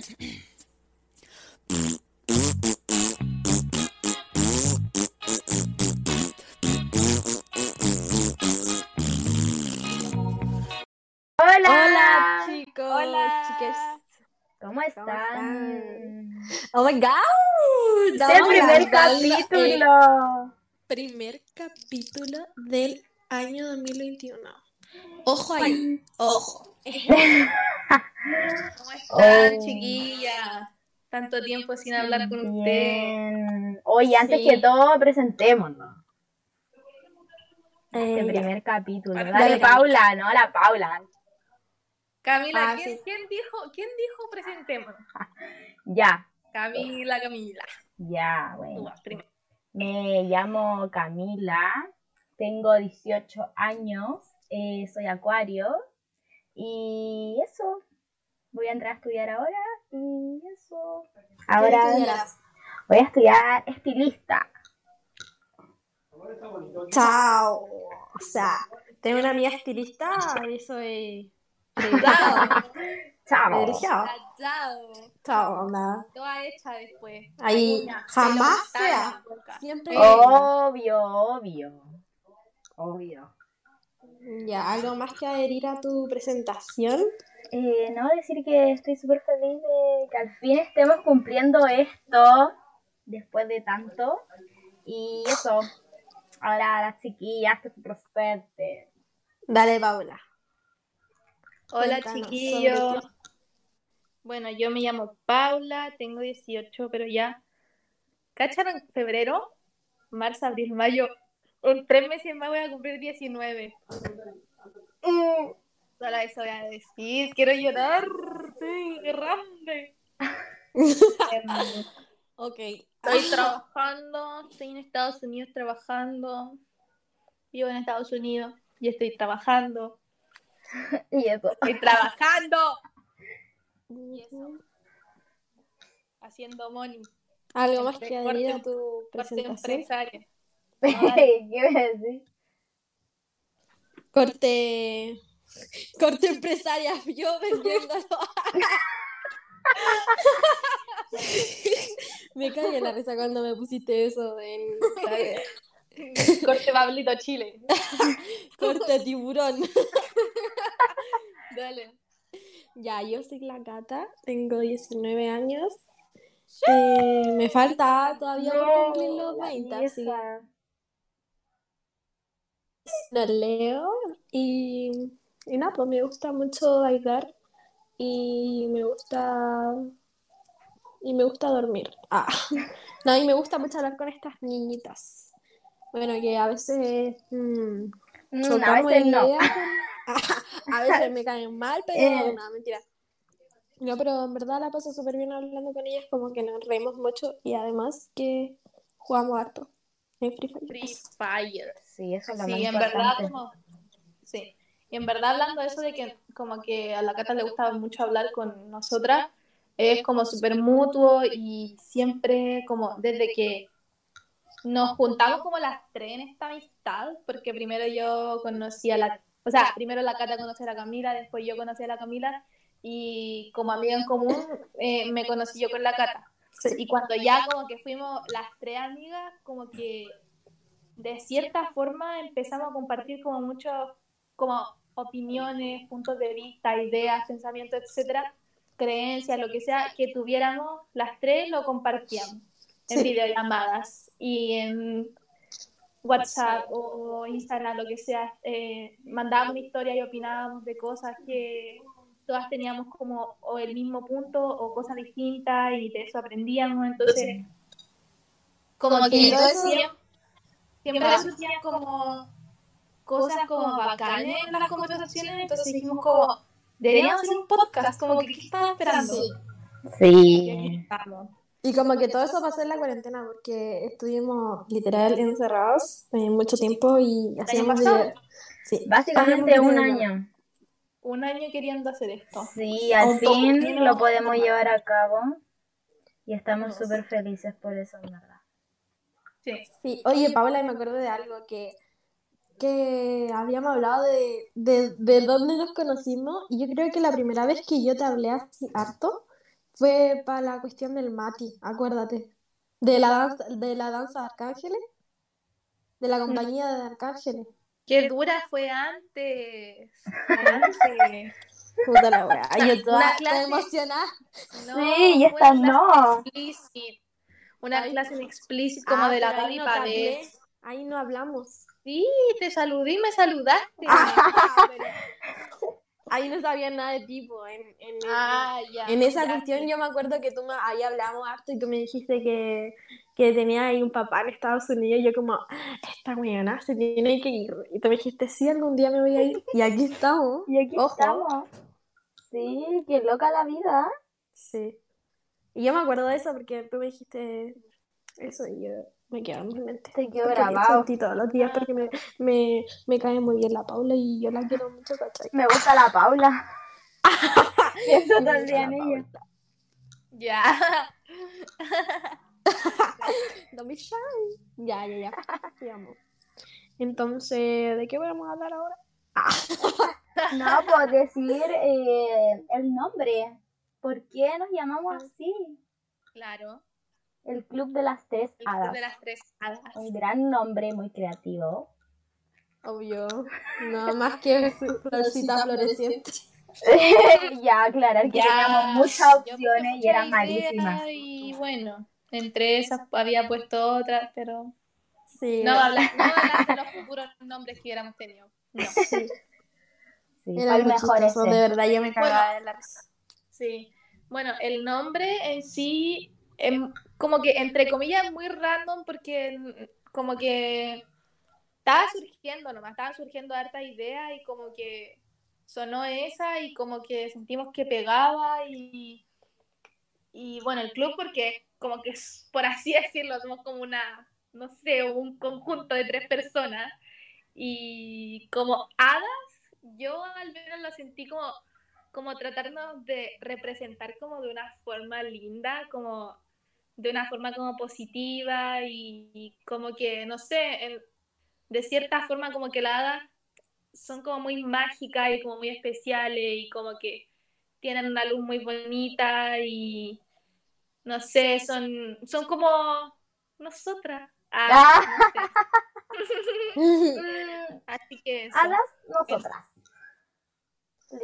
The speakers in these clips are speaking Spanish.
Hola, Hola chicos, Hola. chiques. ¿cómo están? están? Oh my god. Es el primer grabando el capítulo. primer capítulo del año 2021. Ojo ahí, ojo. ¿Cómo están, Oh. chiquillas? Tanto tiempo sin hablar con ustedes. Bien. Oye, antes Sí. que todo, presentémonos. Este Eh, ya. primer capítulo. Dale, Dale, Dale. Paula, ¿no? La Paula. Camila, Ah, ¿quién, sí. quién dijo, quién dijo presentemos? Ya, Camila, Camila. ya, bueno. Me llamo Camila, tengo 18 años, eh, soy acuario y eso. Voy a entrar a estudiar ahora y eso. Ahora voy a estudiar estilista. Chao. O sea, tengo una amiga estilista y soy Chao. Chao. Chao. Chao, onda. Toda hecha después. Ahí jamás sea. Siempre. Obvio, obvio. Obvio. Ya, ¿algo más que adherir a tu presentación? Eh, no, decir que estoy súper feliz de que al fin estemos cumpliendo esto después de tanto. Y eso, ahora las chiquillas que se prospecten. Dale, Paula. Hola, chiquillos. Bueno, yo me llamo Paula, tengo 18, pero ya. ¿Cacharon? Febrero, marzo, abril, mayo. En tres meses más voy a cumplir 19. Mm, Solo eso voy a decir. Quiero llorar. Sí, grande. Em, Ok. Estoy trabajando, estoy en Estados Unidos trabajando. Vivo en Estados Unidos y estoy trabajando. Y eso. ¡Estoy trabajando! Y eso. Haciendo money. ¿Algo más que adherir a tu Parte presentación? ¿Qué iba a decir? Corte. Corte empresaria, yo vendiéndolo. me caí en la risa cuando me pusiste eso en Corte Pablito Chile. corte tiburón. Dale. Ya, yo soy la Cata, tengo 19 años. Eh, me falta todavía por cumplir los la 20, así lo leo. Y, y nada, pues me gusta mucho bailar y me gusta y me gusta dormir. Ah, no, y me gusta mucho hablar con estas niñitas. Bueno, que a veces mm, Mm, a veces no. ideas. A veces me caen mal, pero Eh. no, mentira. No, pero en verdad la paso súper bien hablando con ellas, como que nos reímos mucho y además que jugamos harto en Free Fire. Free Fire. Sí, eso es lo más Sí, en verdad, como. Sí. Y en verdad, hablando de eso de que, como que a la Cata le gustaba mucho hablar con nosotras, es como súper mutuo y siempre, como desde que nos juntamos como las tres en esta amistad, porque primero yo conocí a la. O sea, primero la Cata conocí a la Camila, después yo conocí a la Camila, y como amiga en común, eh, me conocí yo con la Cata. Sí. Y cuando ya como que fuimos las tres amigas, como que de cierta forma empezamos a compartir como muchos, como opiniones, puntos de vista, ideas, pensamientos, etcétera, creencias, lo que sea, que tuviéramos, las tres lo compartíamos en Sí. videollamadas y en WhatsApp o Instagram, lo que sea, eh, mandábamos una historia y opinábamos de cosas que todas teníamos como o el mismo punto o cosas distintas y de eso aprendíamos, entonces como que Y todo yo eso- siempre, siempre como cosas como bacanes en las conversaciones, entonces dijimos como deberíamos hacer un podcast, como que ¿qué estaban esperando? Sí. Y como que todo eso pasó en la cuarentena porque estuvimos literal encerrados eh, mucho tiempo y hacíamos Sí, Básicamente un año. Un año queriendo hacer esto. Sí, al fin lo podemos llevar a cabo. Y estamos súper felices por eso, en verdad. Sí. Sí, oye, Paula, me acuerdo de algo que, que habíamos hablado de, de, de dónde nos conocimos, y yo creo que la primera vez que yo te hablé así harto fue para la cuestión del Mati, acuérdate. De la danza, de la danza de Arcángeles. De la compañía de Arcángeles. Qué dura fue antes. Fue antes. Puta la wea. Ay, yo toda, clase- emocionada. No, Sí, y esta una no. explícit. Una Ay. clase en explícit como Ah, de la Gaby no. Ahí no hablamos. Sí, te saludé y me saludaste. Ah, ahí no sabía nada de tipo. En, en, Ah, ya. en esa ya, cuestión sí. yo me acuerdo que tú me, ahí hablamos harto y tú me dijiste que, que tenía ahí un papá en Estados Unidos y yo como, esta weona se tiene que ir. Y tú me dijiste, sí, algún día me voy a ir. Y aquí estamos. Y aquí Ojo. estamos. Sí, qué loca la vida. Sí. Y yo me acuerdo de eso porque tú me dijiste eso y yo me quedó en mi mente. Te quedó grabado. todos los días porque me, me, me cae muy bien la Paula y yo la quiero mucho, ¿cachai? Me gusta la Paula. Pienso la en ella. Paula. Ya. Don't be shy. Ya, ya, ya. Te amo. Entonces, ¿de qué vamos a hablar ahora? No, pues decir eh, el nombre. ¿Por qué nos llamamos así? Claro. El Club de las Tres El club Hadas. de las tres hadas. Un gran nombre, muy creativo. Obvio. No más que florcita floreciente. ya, aclarar que Ya, teníamos muchas opciones y eran malísimas. Y bueno, entre esas había puesto otras, pero Sí. no hablar de los futuros nombres que hubiéramos tenido. No. sí. Sí, Era mejor ese. de verdad, yo me cagaba Bueno. de la risa. Sí. Bueno, el nombre en sí, em, como que entre comillas, muy random porque mm, como que estaba surgiendo nomás, estaban surgiendo hartas ideas y como que sonó esa y como que sentimos que pegaba y, y bueno, el club porque como que por así decirlo, somos como una, no sé, un conjunto de tres personas y como hadas, yo al menos lo sentí como como tratarnos de representar como de una forma linda, como de una forma como positiva y, y como que, no sé, en- de cierta forma como que las hadas son como muy mágicas y como muy especiales y como que tienen una luz muy bonita y no sé, son, son como nosotras. Ah, no sé. Así que eso. Hadas nosotras.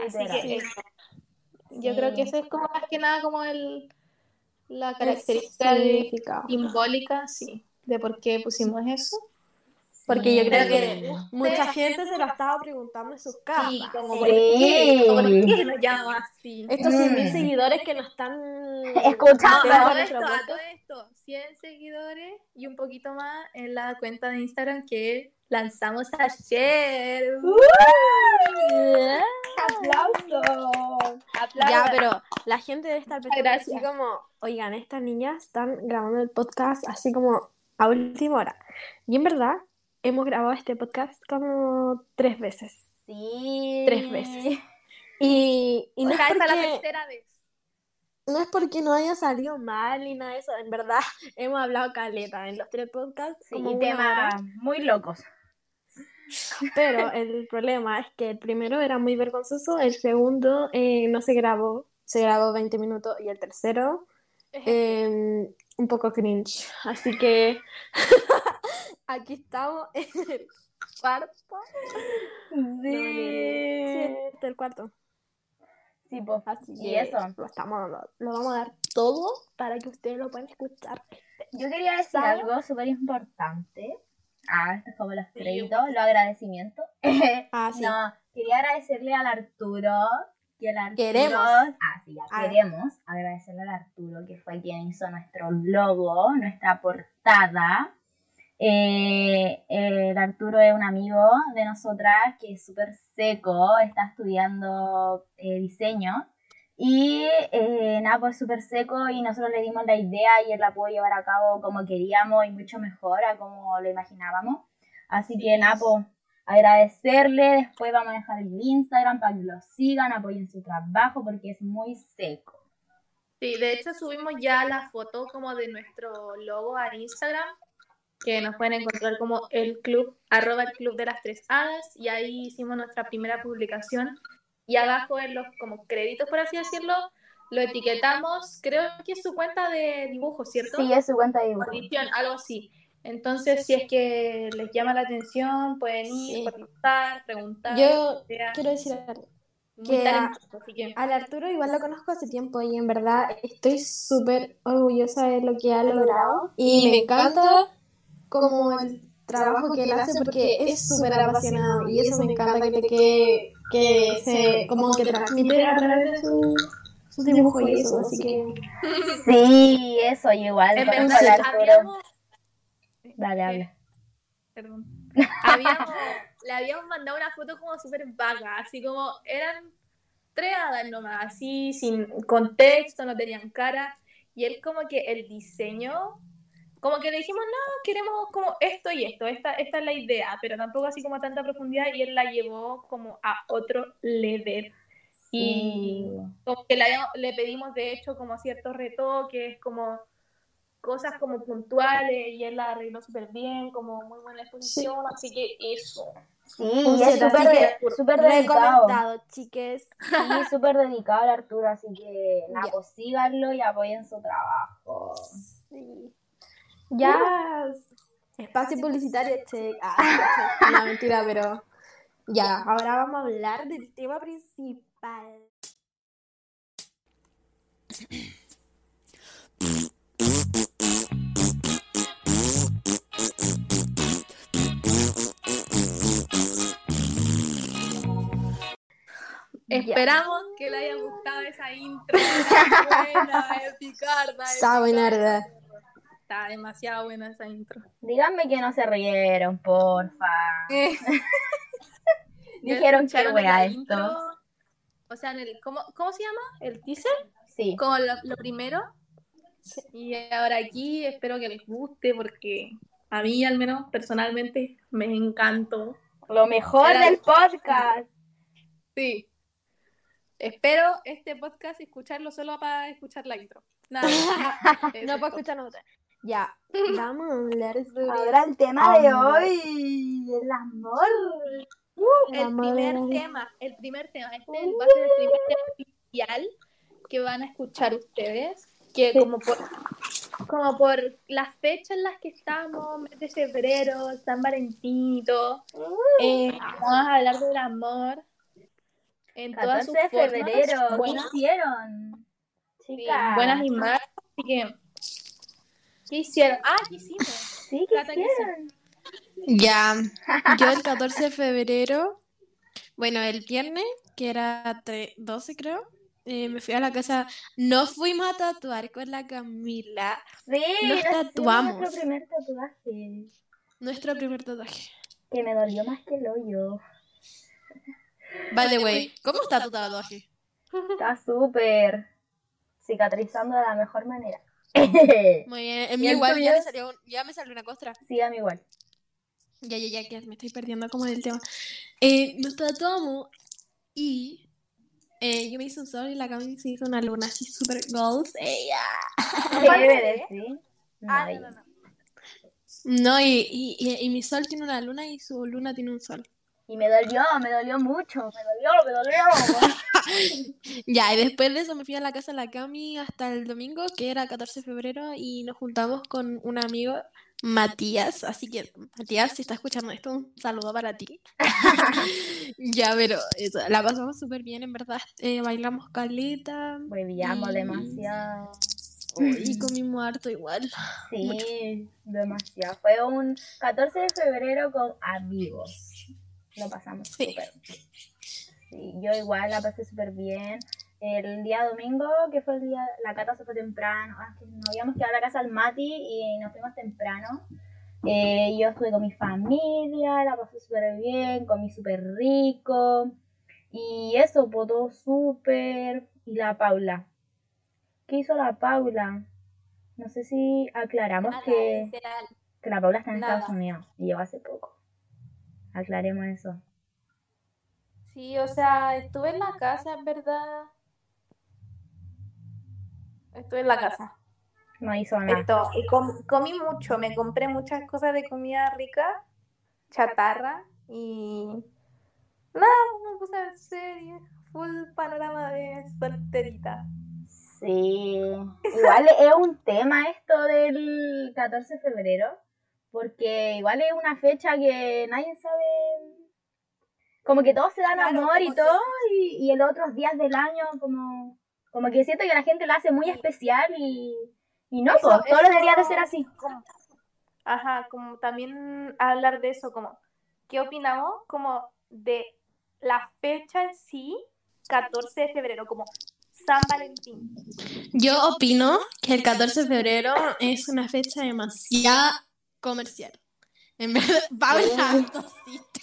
Así que eso. Yo Sí. creo que eso es como más que nada como el la característica de- simbólica, sí, de por qué pusimos eso. Porque yo creo que mucha gente se lo estaba preguntando en sus casas. Sí, como por qué, por qué nos llamamos así. Estos 100.000 Mm. seguidores que nos están Escuchando. a todo esto, a todo esto, 100 seguidores y un poquito más en la cuenta de Instagram que lanzamos ayer. ¡Aplausos! Ya, pero la gente debe estar pensando así como, oigan, estas niñas están grabando el podcast así como a última hora. Y en verdad, hemos grabado este podcast como tres veces. Sí. Tres veces. Y, y no, es es la porque, tercera vez. no es porque no haya salido mal ni nada de eso. En verdad, hemos hablado caleta en los tres podcasts. Sí, como y temas muy locos. Pero el problema es que el primero era muy vergonzoso, el segundo eh, no se grabó, se grabó 20 minutos y el tercero eh, un poco cringe. Así que aquí estamos en el cuarto. Sí. Sí, este el cuarto. Sí, pues. Así Y eso. Lo, estamos, lo, lo vamos a dar todo para que ustedes lo puedan escuchar. Yo quería decir algo súper importante. Ah, esto es como los Sí, créditos, los agradecimientos. Ah, sí. No, quería agradecerle al Arturo. Que el Arturo Queremos. Ah, sí, ya Ah. queremos agradecerle al Arturo, que fue quien hizo nuestro logo, nuestra portada. Eh, el Arturo es un amigo de nosotras que es súper seco, está estudiando eh, diseño. Y eh, nada, pues súper seco y nosotros le dimos la idea y él la pudo llevar a cabo como queríamos y mucho mejor a como lo imaginábamos. Así que nada, pues agradecerle, después vamos a dejar el Instagram para que lo sigan, apoyen su trabajo porque es muy seco. Sí, de hecho subimos ya la foto como de nuestro logo a Instagram, que nos pueden encontrar como el club, arroba el club de las tres hadas, y ahí hicimos nuestra primera publicación. Y abajo en los como créditos, por así decirlo, lo etiquetamos, creo que es su cuenta de dibujo, ¿cierto? Sí, es su cuenta de dibujo. Audición, algo así. Entonces, si es que les llama la atención, pueden ir, Sí. preguntar. Yo sea. quiero decir algo. Que a- que Al Arturo igual lo conozco hace tiempo y en verdad estoy súper orgullosa de lo que ha logrado y me encanta como el trabajo que él hace porque es súper apasionado y eso me encanta que que se como que transmite a través de su, su dibujo y eso, así que Sí, eso, igual. En habíamos... Dale, habla. Perdón. Habíamos, le habíamos mandado una foto como súper vaga, así como eran tres hadas nomás, así sin contexto, no tenían cara. Y él como que el diseño, como que le dijimos, no, queremos como esto y esto, esta, esta es la idea, pero tampoco así como a tanta profundidad y él la llevó como a otro level. Y como que le, habíamos- le pedimos de hecho como ciertos retoques, como cosas como puntuales y él la arregló súper bien, como muy buena exposición, así que eso. Sí, y es súper de- súper dedicado. recomendado, chiques. Sí, súper dedicado al Arturo, así que nada, Ya. pues síganlo y apoyen su trabajo. Sí. Ya. Espacio publicitario, check. Ah, no, mentira, pero. Ya, ahora vamos a hablar del tema principal. Esperamos que le haya gustado esa intro, buena, picarda, es Está buena. Está demasiado buena esa intro. Díganme que no se rieron, porfa. Eh, Dijeron que ¿escucharon wea en la esto. intro? O sea, en el, ¿cómo, ¿cómo se llama? ¿El teaser? Sí. Como lo, lo primero. Y ahora aquí espero que les guste porque a mí al menos personalmente me encantó. Lo mejor Era- del podcast. Sí. Espero este podcast escucharlo solo para escuchar la intro. Nada. No todo. escuchar otra. Ya, vamos a hablar sobre Ahora el tema de hoy, el amor. El amor. primer tema, el primer tema, este va a ser el primer tema oficial que van a escuchar ustedes, que como por como por las fechas en las que estamos, mes de febrero, San Valentín todo, eh, vamos a hablar del amor en todas 14 sus de formas, febrero, ¿qué buenas, hicieron? Chicas. buenas y malas, así que ¿qué hicieron? Ah, ¿qué hicimos? Sí, ¿qué Cata, ¿qué hicieron? Ya, yo el 14 de febrero, bueno, el viernes, que era tre- 12 creo, eh, me fui a la casa, no fuimos a tatuar con la Camila, Sí, Nos tatuamos. Nuestro primer tatuaje. nuestro primer tatuaje. Que me dolió más que el hoyo. By the way, ¿cómo está tu tatuaje? Está súper cicatrizando de la mejor manera. Muy bien, en ¿Y mí igual ya me salió, un- ya me salió una costra. sí, a mí igual. Ya, ya, ya, que me estoy perdiendo como del tema. Eh, nos tatuamos y eh, yo me hice un sol y la Camila se hizo una luna así super goals. Ella. Sí. Ah, Nice. no, no, no. No, y, y, y, y mi sol tiene una luna y su luna tiene un sol. Y me dolió, me dolió mucho. Me dolió, me dolió. Ya, y después de eso me fui a la casa de la Cami hasta el domingo, que era 14 de febrero, y nos juntamos con un amigo, Matías. Así que, Matías, si estás escuchando esto, un saludo para ti. Ya, pero eso, la pasamos súper bien, en verdad. Eh, bailamos caleta. Hueviamos y- demasiado. Y comimos harto igual. Sí, demasiado. Fue un 14 de febrero con amigos. Lo pasamos súper. Sí, yo igual la pasé súper bien. El día domingo, que fue el día, la cata se fue temprano. Ah, que nos habíamos quedado en la casa del Mati y nos fuimos temprano. Eh, yo estuve con mi familia, la pasé súper bien, comí súper rico. Y eso, pues todo súper. Y la Paula. ¿Qué hizo la Paula? No sé si aclaramos que, que la Paula está en Nada. Estados Unidos y llegó hace poco. Aclaremos eso. Sí, o sea, estuve en la casa, en verdad. Estuve en la casa. No hizo nada. Esto, y com- comí mucho, me compré muchas cosas de comida rica, chatarra, y nada, me puse a ver series, full panorama de solterita. Sí, igual es un tema esto del 14 de febrero, porque igual es una fecha que nadie sabe, como que todos se dan Claro, amor y todo, y, y en los otros días del año como, como que siento que la gente lo hace muy especial y, y no, Eso- pues, todo eso- debería de ser así. como- ajá, como también hablar de eso, como, ¿qué opinamos como de la fecha en sí, 14 de febrero, como San Valentín? Yo opino que el 14 de febrero es una fecha demasiado comercial. En verdad, Paula, tosiste.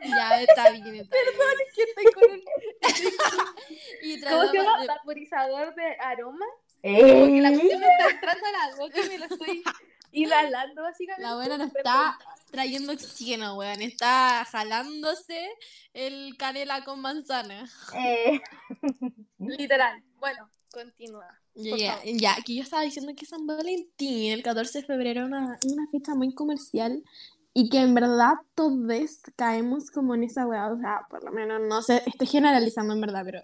Ya, está bien, está Perdón, Es que estoy con bien. Y ¿Cómo se llama? de- Vaporizador de aroma. Como que la cuestión me está entrando a la boca y me lo estoy inhalando básicamente. La buena no está trayendo oxígeno, weón. Está jalándose el canela con manzana. Eh, Literal. Bueno, continúa. Ya, favor. ya, que yo estaba diciendo que San Valentín, el 14 de febrero, es una, una fecha muy comercial y que en verdad todos caemos como en esa weá, o sea, por lo menos, no sé, estoy generalizando en verdad, pero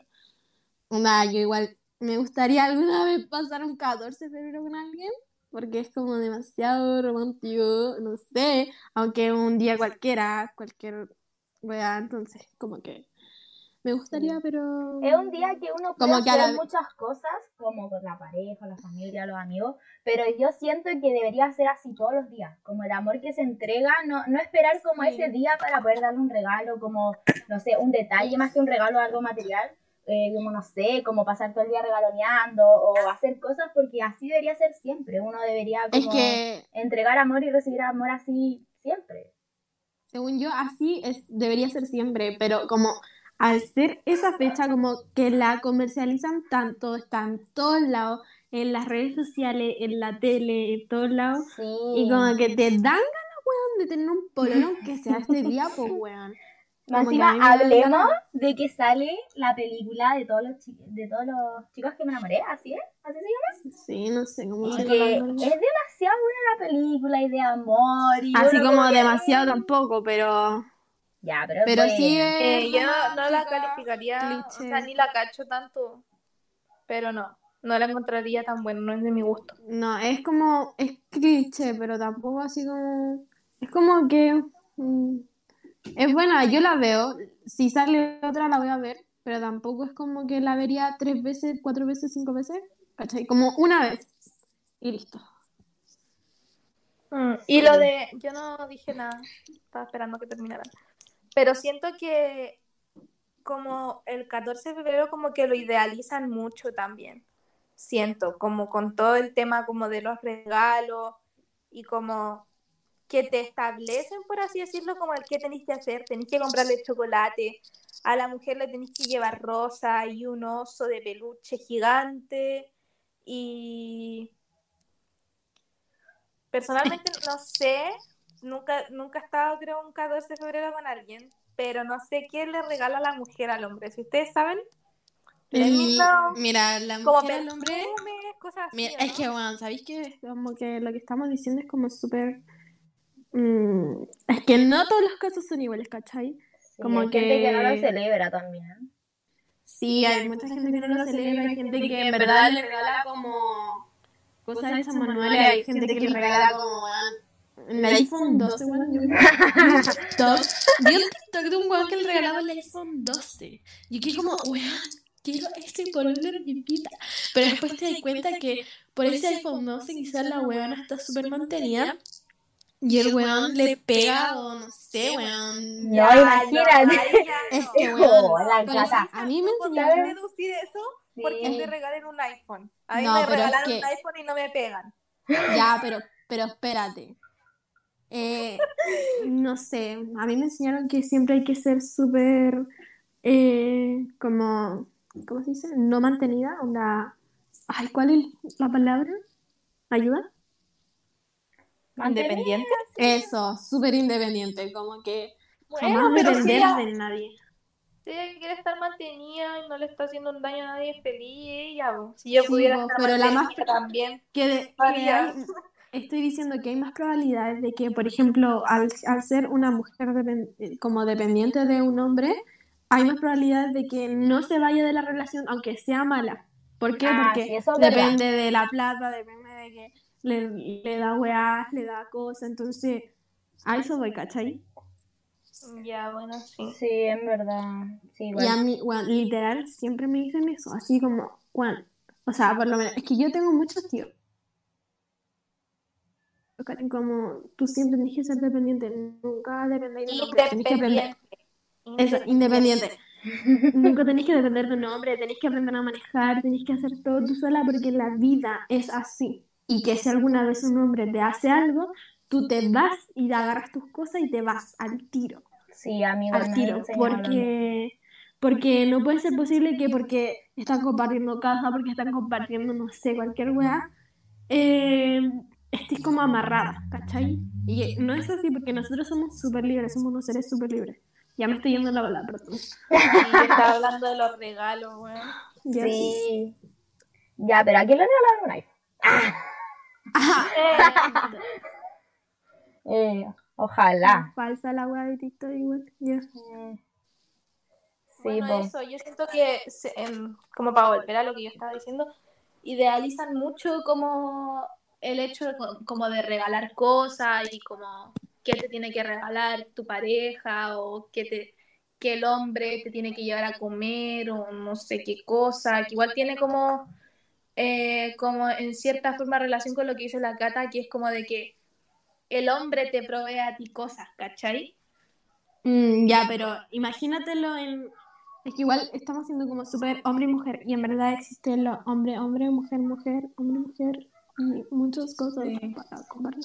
onda, yo igual me gustaría alguna vez pasar un 14 de febrero con alguien, porque es como demasiado romántico, no sé, aunque un día cualquiera, cualquier weá, entonces como que me gustaría, pero... Es un día que uno puede Como hacer la- muchas cosas, como con la pareja, la familia, los amigos, pero yo siento que debería ser así todos los días, como el amor que se entrega, no, no esperar como Sí. ese día para poder darle un regalo, como, no sé, un detalle más que un regalo, algo material, eh, como, no sé, como pasar todo el día regaloneando o hacer cosas, porque así debería ser siempre, uno debería Es como que entregar amor y recibir amor así siempre. Según yo, así es, debería ser siempre, pero como al ser esa fecha, como que la comercializan tanto, está en todos lados, en las redes sociales, en la tele, en todos lados, Sí. y como que te dan ganas, weón, de tener un pololo aunque sea este día, pues, weón. Que encima, hablemos de que sale la película de todos los de todos los chicos que me enamoré, ¿así es? ¿Así se llama? Sí, no sé cómo se que es llama. demasiado buena la película y de amor y Así como que- demasiado tampoco, pero... Ya, pero, Pero bueno. sí es Eh, yo no, la calificaría, o cliché. sea, ni la cacho tanto, pero no, no la encontraría tan buena, no es de mi gusto. No, es como, es cliché, pero tampoco así como, es como que, mm, es buena, yo la veo, si sale otra la voy a ver, pero tampoco es como que la vería tres veces, cuatro veces, cinco veces, ¿cachai? Como una vez y listo. Mm, Y lo de, yo no dije nada, estaba esperando que terminara, pero siento que como el 14 de febrero como que lo idealizan mucho también, siento, como con todo el tema como de los regalos y como que te establecen, por así decirlo, como el que tenéis que hacer, tenéis que comprarle chocolate, a la mujer le tenéis que llevar rosa y un oso de peluche gigante y personalmente no sé, nunca, nunca he estado creo un 14 de febrero con alguien, pero no sé qué le regala la mujer al hombre, si ustedes saben, Y, mira, la como mujer al hombre, perfumes, cosas así, mira, ¿o es que, bueno, ¿sabéis que Como que lo que estamos diciendo es como súper, mm, es que no todos los casos son iguales, ¿cachai? Como hay gente que no lo que- celebra también. Sí, hay mucha gente que no lo celebra, hay gente que en verdad le regala como cosas hechas manuales, hay gente que le regala como weón, el iPhone 12, weón. Yo vi un TikTok, de un weón que le regalaba el iPhone 12. Y que como, weón, quiero este ponerle en mi vida. Pero después te das cuenta que por ese iPhone 12 quizás la weona está súper mantenida. Y el weón le pega o no sé, weón. No, Ya, imagínate. Es que, weón, la a mí me ¿Tú podrías enseñaron... deducir eso? Porque te regalen un iPhone. A mí me regalaron un iPhone y no me pegan. Ya, pero, pero espérate. Eh, no sé, a mí me enseñaron que siempre hay que ser súper, eh, como, ¿cómo se dice? No mantenida, onda... Ay, ¿cuál es la palabra? ¿Ayuda? Independiente. Eso, súper independiente, como que Bueno, jamás pero si depender ella, de nadie. si ella quiere estar mantenida y no le está haciendo un daño a nadie, feliz ella. Si yo Sí, pudiera estar pero la más también. Que, de- que Haría. hay- estoy diciendo que hay más probabilidades de que, por ejemplo, al, al ser una mujer eh, como dependiente de un hombre, hay más probabilidades de que no se vaya de la relación, aunque sea mala. ¿Por qué? Ah, Porque sí, eso es verdad. depende de la plata, depende de que le, le da weá, le da cosas, entonces a eso voy, ¿cachai? Ya, bueno, sí. Sí, en verdad. Sí, Y igual. a mí, weón, literal, siempre me dicen eso, así como, weón, o sea, por lo menos, es que yo tengo muchos tíos. Como tú siempre tienes que ser dependiente, nunca depender de hombre, tenés que aprender. Eso, independiente. Nunca tenés que depender de un hombre, tenés que aprender a manejar, tenés que hacer todo tú sola porque la vida es así. Y que si alguna vez un hombre te hace algo, tú te vas y agarras tus cosas y te vas al tiro, Sí, a mí igual al tiro, porque, porque no puede ser posible que porque están compartiendo casa, porque están compartiendo, no sé, cualquier weá, eh, estés como amarrada, ¿cachai? Y no es así porque nosotros somos súper libres, somos unos seres súper libres. Ya me estoy yendo la bola, perdón. Y estaba hablando de los regalos, weón. Sí. Sí. Ya, pero ¿a quién le regalaron un iPhone? Eh, ojalá. Falsa la weá de TikTok igual. Mm. Sí, Bueno, eso, yo siento que, se- em, como para volver a lo que yo estaba diciendo, idealizan mucho como el hecho de, co- como de regalar cosas y como qué te tiene que regalar tu pareja o que te que el hombre te tiene que llevar a comer o no sé qué cosa, que igual tiene como eh, como en cierta forma relación con lo que dice la Cata, que es como de que el hombre te provee a ti cosas, ¿cachai? Mm, ya, pero imagínatelo en... Es que igual estamos siendo como súper hombre y mujer, y en verdad existen los hombre, hombre, mujer, mujer, hombre, mujer, y muchas cosas Sí. para compartir.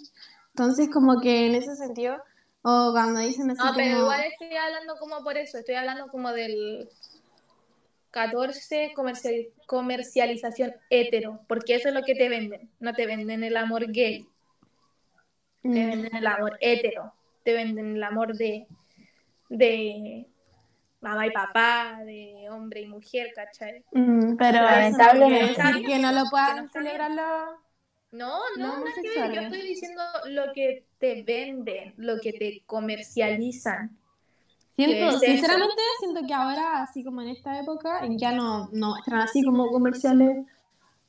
Entonces, como que en ese sentido, o cuando dicen así No, pero como... igual estoy hablando como por eso, estoy hablando como del 14 comercial- comercialización hetero, porque eso es lo que te venden, no te venden el amor gay, te Mm, venden el amor hetero, te venden el amor de, de mamá y papá, de hombre y mujer, ¿cachai? mm, pero Lamentablemente. decir que no lo Que puedan celebrar los... No, No no, que ver, yo estoy diciendo lo que te venden, lo que te comercializan. Siento, sinceramente, siento que ahora, así como en esta época, ya no, no están así como comerciales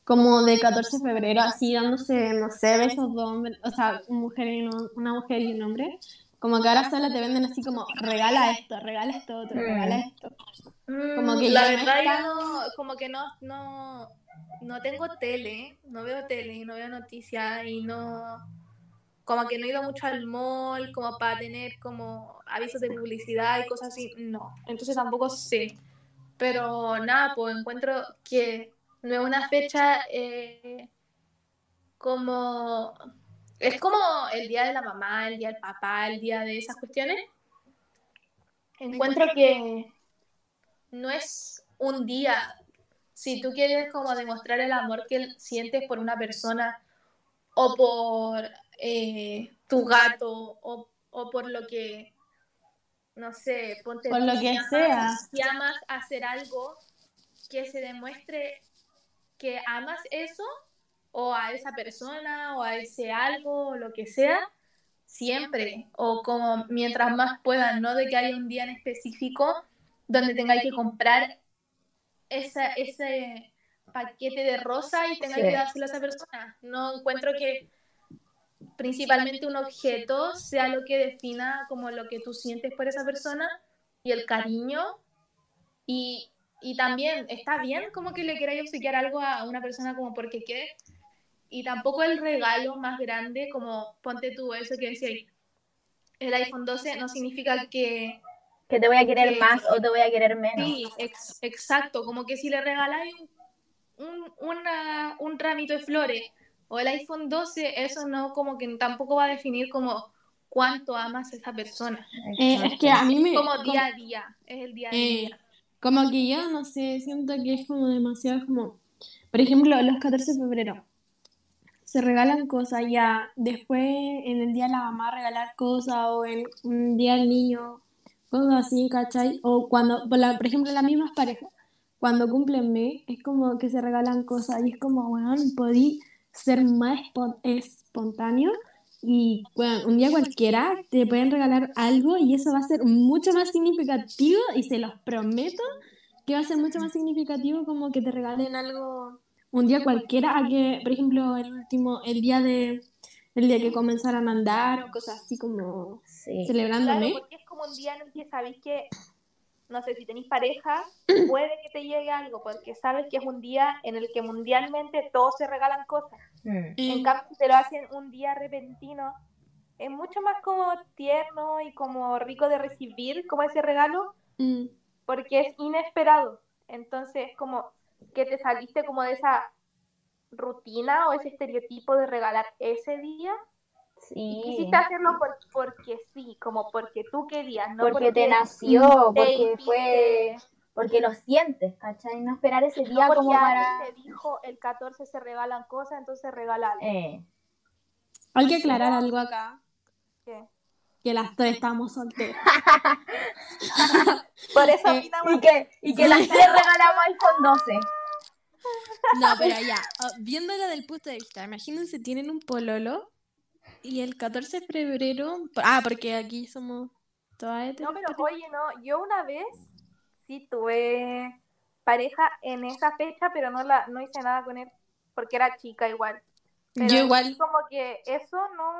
como de 14 de febrero, así dándose, no sé, besos de hombres, o sea, mujer y un- una mujer y un hombre. Como que ahora solo te venden así como, regala esto, regala esto otro, Mm. regala esto. Como Mm, que la verdad está- yo no, como que no, no, no tengo tele, no veo tele y no veo noticias y no, como que no he ido mucho al mall como para tener como avisos de publicidad y cosas así, no, entonces tampoco sé, pero nada, pues encuentro que no es una fecha eh, como, es como el día de la mamá, el día del papá, el día de esas cuestiones, encuentro que no es un día. Si tú quieres como demostrar el amor que sientes por una persona o por eh, tu gato o, o por lo que, no sé, ponte Por lo que sea. Si amas hacer algo que se demuestre que amas eso o a esa persona o a ese algo o lo que sea, siempre o como mientras más puedan, no de que haya un día en específico donde tengáis que comprar esa, ese paquete de rosa y tengáis Sí. que dárselo a esa persona. No encuentro que principalmente un objeto sea lo que defina como lo que tú sientes por esa persona y el cariño y, y también está bien como que le queráis obsequiar algo a una persona como porque quieres y tampoco el regalo más grande como ponte tú eso que decías el iPhone 12 no significa que Que te voy a querer más o te voy a querer menos. Sí, ex- exacto, como que si le regaláis un, un, una- un ramito de flores o el iPhone 12, eso no como que tampoco va a definir como cuánto amas a esa persona. Eh, es que a mí me... Como día a día, es el día a Eh, día. como que yo, no sé, siento que es como demasiado como... Por ejemplo, los 14 de febrero se regalan cosas ya, después en el día de la mamá regalar cosas o en un día del niño, cosas así, ¿cachai? O cuando, por, la- por ejemplo, las mismas parejas, cuando cumplen mes, es como que se regalan cosas y es como, weón, podí ser más espon- espontáneo y bueno, un día cualquiera te pueden regalar algo y eso va a ser mucho más significativo y se los prometo que va a ser mucho más significativo como que te regalen algo un día cualquiera a que, por ejemplo, el último, el día de el día que comenzaran a andar o cosas así como Sí. celebrándome. Claro, porque es como un día en el que sabéis que, no sé, si tenéis pareja, puede que te llegue algo, porque sabes que es un día en el que mundialmente todos se regalan cosas. Mm. En cambio, si te lo hacen un día repentino, es mucho más como tierno y como rico de recibir como ese regalo, mm, porque es inesperado. Entonces, como que te saliste como de esa rutina o ese estereotipo de regalar ese día y Sí. quisiste hacerlo por- porque sí, como porque tú querías, no porque te porque nació, te porque hiciste- fue, porque lo sientes, ¿cachai? No esperar ese día porque como para... te dijo el 14 se regalan cosas, entonces regala Eh, Hay que aclarar algo acá, ¿Qué? Que las tres estamos solteras. Por eso Eh, y que, y que las tres regalamos iPhone 12. No, pero ya, oh, viéndolo del punto de vista, imagínense, tienen un pololo y el 14 de febrero, ah, porque aquí somos todas No, pero oye, no, yo una vez sí tuve pareja en esa fecha, pero no la no hice nada con él porque era chica igual. Pero Yo igual. como que eso no,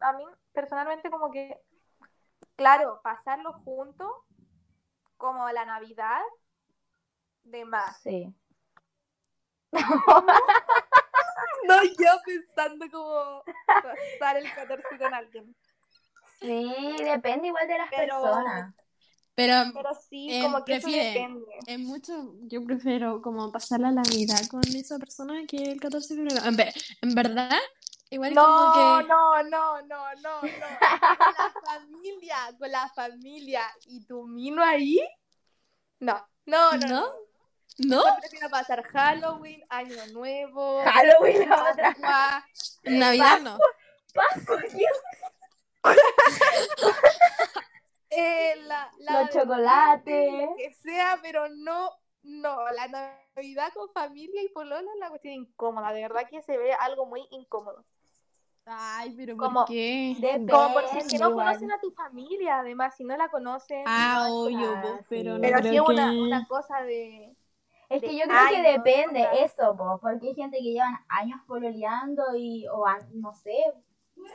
a mí personalmente como que, claro, pasarlo juntos, como la Navidad, de más. Sí. No, yo pensando como pasar el 14 con alguien. Sí, depende igual de las Pero- personas. Pero Pero sí, Eh, como que prefiere. eso depende. es mucho, yo prefiero como pasar la Navidad con esa persona que el 14 de febrero. En, en verdad, igual No, como que... no, no, no, no, no. Con la familia, con la familia y tu mino ahí. No, no, no. ¿No? no. ¿No? Yo prefiero pasar Halloween, Año Nuevo, Halloween la otra. Pascua. Navidad no. Pascua, eh, la, la Los chocolates. lo que sea, pero no, no, la Navidad con familia y polola es la cuestión incómoda, de verdad que se ve algo muy incómodo. Ay, pero Como- ¿por qué? Depende, Como por si es que no igual. conocen a tu familia, además, si no la conocen. Ah, no, obvio, pero sí. no pero sí es creo una, una cosa de. Es que yo creo que depende eso, po, porque hay gente que llevan años pololeando y, o a- no sé,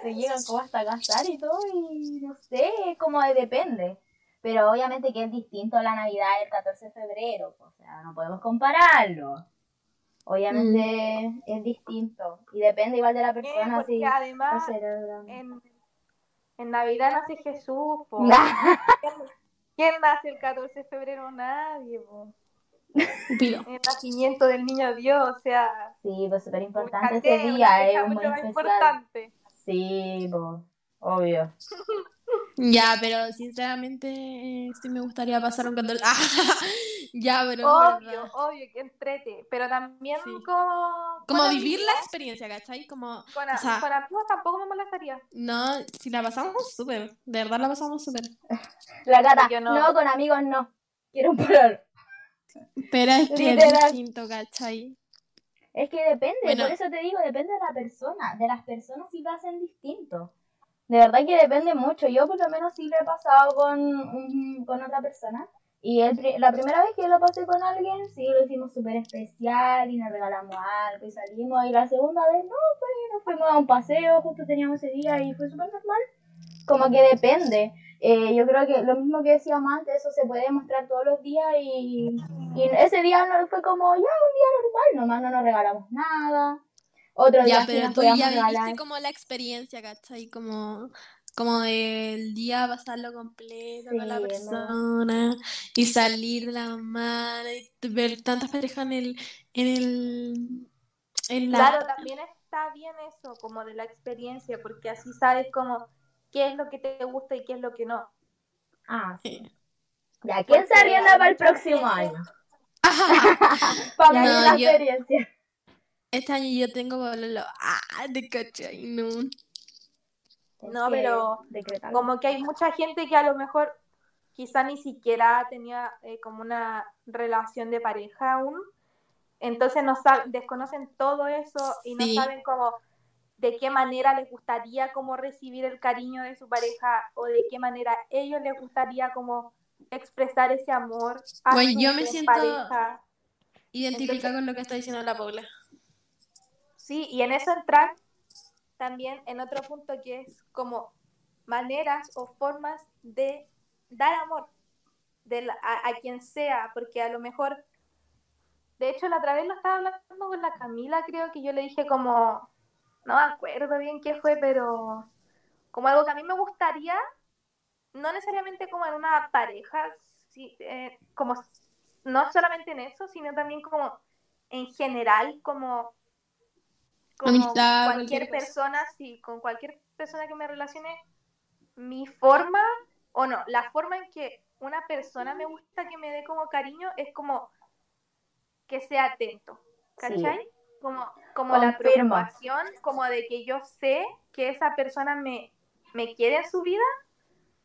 se llegan como hasta casar y todo, y no sé, como de depende. Pero obviamente que es distinto a la Navidad y el 14 de febrero, o sea, no podemos compararlo. Obviamente es distinto y depende igual de la Eh, persona porque si además, en, en Navidad nace Jesús, po. ¿Quién, nace el 14 de febrero? Nadie, po. El nacimiento del niño Dios, o sea. Sí, pues súper importante ese día, es muy mucho más importante. Sí, pues, obvio. Ya, pero sinceramente eh, sí me gustaría pasar un 14. Ya, pero es Obvio, verdad. obvio, que entrete, pero también Sí. como... Como con vivir la experiencia, ¿cachai? Como, Con, o sea- con amigos tampoco me molestaría. no, si la pasamos súper, de verdad la pasamos súper. La gata, Yo no. no. con amigos no. Quiero un pololo. Pero es que es Literal. distinto, ¿cachai? Es que depende, Bueno. por eso te digo, depende de la persona. De las personas sí lo hacen distinto. De verdad que depende mucho. Yo por lo menos sí lo he pasado con, un- con otra persona. Y el la primera vez que lo pasé con alguien, sí lo hicimos súper especial y nos regalamos algo y salimos. Y la segunda vez, no, pues nos fuimos a un paseo, justo teníamos ese día y fue súper normal. Como que depende. Eh, yo creo que lo mismo que decíamos antes, eso se puede demostrar todos los días y, y ese día no fue como, ya, un día normal, nomás no nos regalamos nada. Otro día Ya, sí pero nos tú ya viviste como la experiencia, ¿cachai? Como, como el día pasarlo completo con la persona y salir de la mano y ver tantas parejas en el, en el, en la... Claro, también está bien eso, como de la experiencia, porque así sabes como qué es lo que te gusta y qué es lo que no. Ah, sí. Sí. Ya, ¿quién se arrienda para el próximo gente- año? Para No, mí la yo- experiencia. Este año yo tengo bololo. Ah, de cachai, no. No, que pero decretar. Como que hay mucha gente que a lo mejor quizá ni siquiera tenía eh, como una relación de pareja aún, entonces no sab- desconocen todo eso y no saben cómo de qué manera les gustaría como recibir el cariño de su pareja o de qué manera ellos les gustaría como expresar ese amor. Güey, hacia yo me siento- pareja. Identifica Entonces- con lo que está diciendo la Paula. Sí, y en eso entrar también en otro punto que es como maneras o formas de dar amor de a, quien sea, porque a lo mejor, de hecho la otra vez lo estaba hablando con la Camila, creo que yo le dije como, no me acuerdo bien qué fue, pero como algo que a mí me gustaría, no necesariamente como en una pareja, sí, eh, como no solamente en eso, sino también como en general, como, como Amistad, cualquier persona, sí, con cualquier persona que me relacione, mi forma, o no, la forma en que una persona me gusta que me dé como cariño es como que sea atento, ¿cachai? Como, como la preocupación, como de que yo sé que esa persona me, me quiere en su vida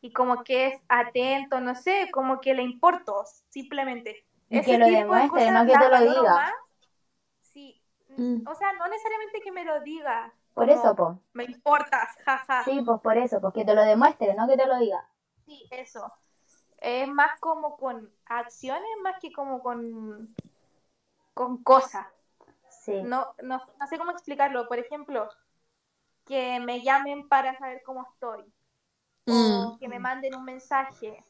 y como que es atento, no sé, como que le importo, simplemente. Y Ese que lo de demuestre, no que te lo diga. más. Mm. o sea, no necesariamente que me lo diga. Por eso, po. Me importas, jaja. Sí, pues por eso, pues que te lo demuestre, no que te lo diga. Sí, eso. Es más como con acciones más que como con, con cosas. Sí. No, no, no sé cómo explicarlo. Por ejemplo, que me llamen para saber cómo estoy. Mm. O que me manden un mensaje.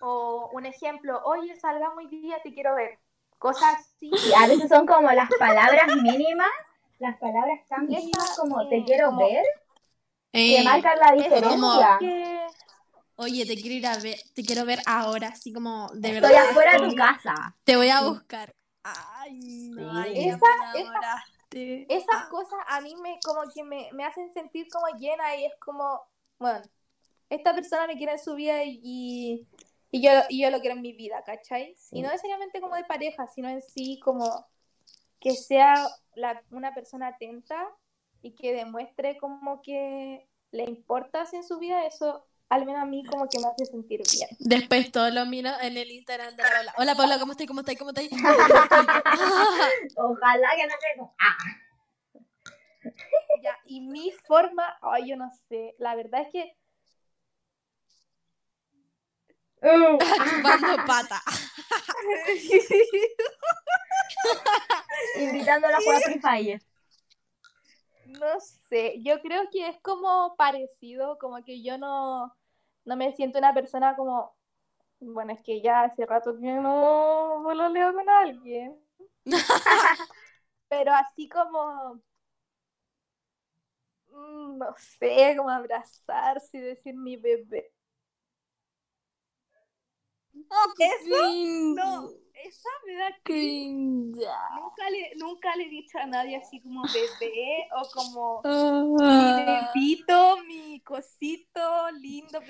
O un ejemplo, oye, salgamos hoy día, te quiero ver. Cosas así. Y a veces son como las palabras mínimas, las palabras tan mínimas como te quiero como- ver, Eh, que marcan la diferencia. que- Oye, te quiero ir a ver, te quiero ver ahora, así como de Estoy verdad. afuera de tu casa. Te voy a buscar. Ay, no, Sí. ay, Esa- esas Ah. cosas a mí me como que me, me hacen sentir como llena y es como, bueno, esta persona me quiere en su vida y, y yo, y yo lo quiero en mi vida, ¿cachai? Sí. Y no necesariamente como de pareja, sino en sí como que sea la- una persona atenta y que demuestre como que le importas en su vida, eso al menos a mí como que me hace sentir bien. Después todo lo miro en el Instagram de la Paula. Hola Paula, ¿cómo estás? ¿Cómo estás? ¿Cómo estás? Ojalá que no te... Ah, Ya, y mi forma, ay, yo no sé, la verdad es que uh, Chupando pata. invitándola a jugar Free Fire. No sé, yo creo que es como parecido, como que yo no, no me siento una persona como, bueno, es que ya hace rato que no, no lo leo con alguien, pero así como, mm, no sé, como abrazarse y decir mi bebé. Cringe. No, esa me da Cringe. Nunca le, nunca le he dicho a nadie así como bebé o como mi Ah. bebito, mi cosito lindo,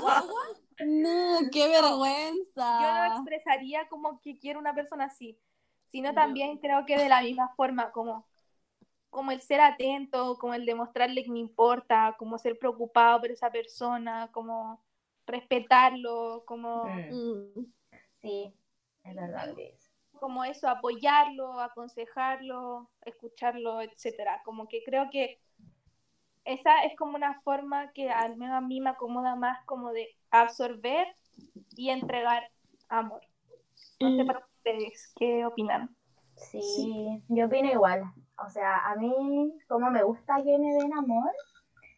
guagua. No, qué Yo no vergüenza. expresaría como que quiero una persona así, sino también creo que de la misma forma, como, como el ser atento, como el demostrarle que me importa, como ser preocupado por esa persona, como respetarlo, como, Mm, Mm. sí, es verdad como eso, apoyarlo, aconsejarlo, escucharlo, etcétera. Como que creo que esa es como una forma que al menos a mí me acomoda más como de absorber y entregar amor. No sé Mm. para ustedes, ¿qué opinan? Sí, yo opino igual. O sea, a mí, como me gusta que me den amor,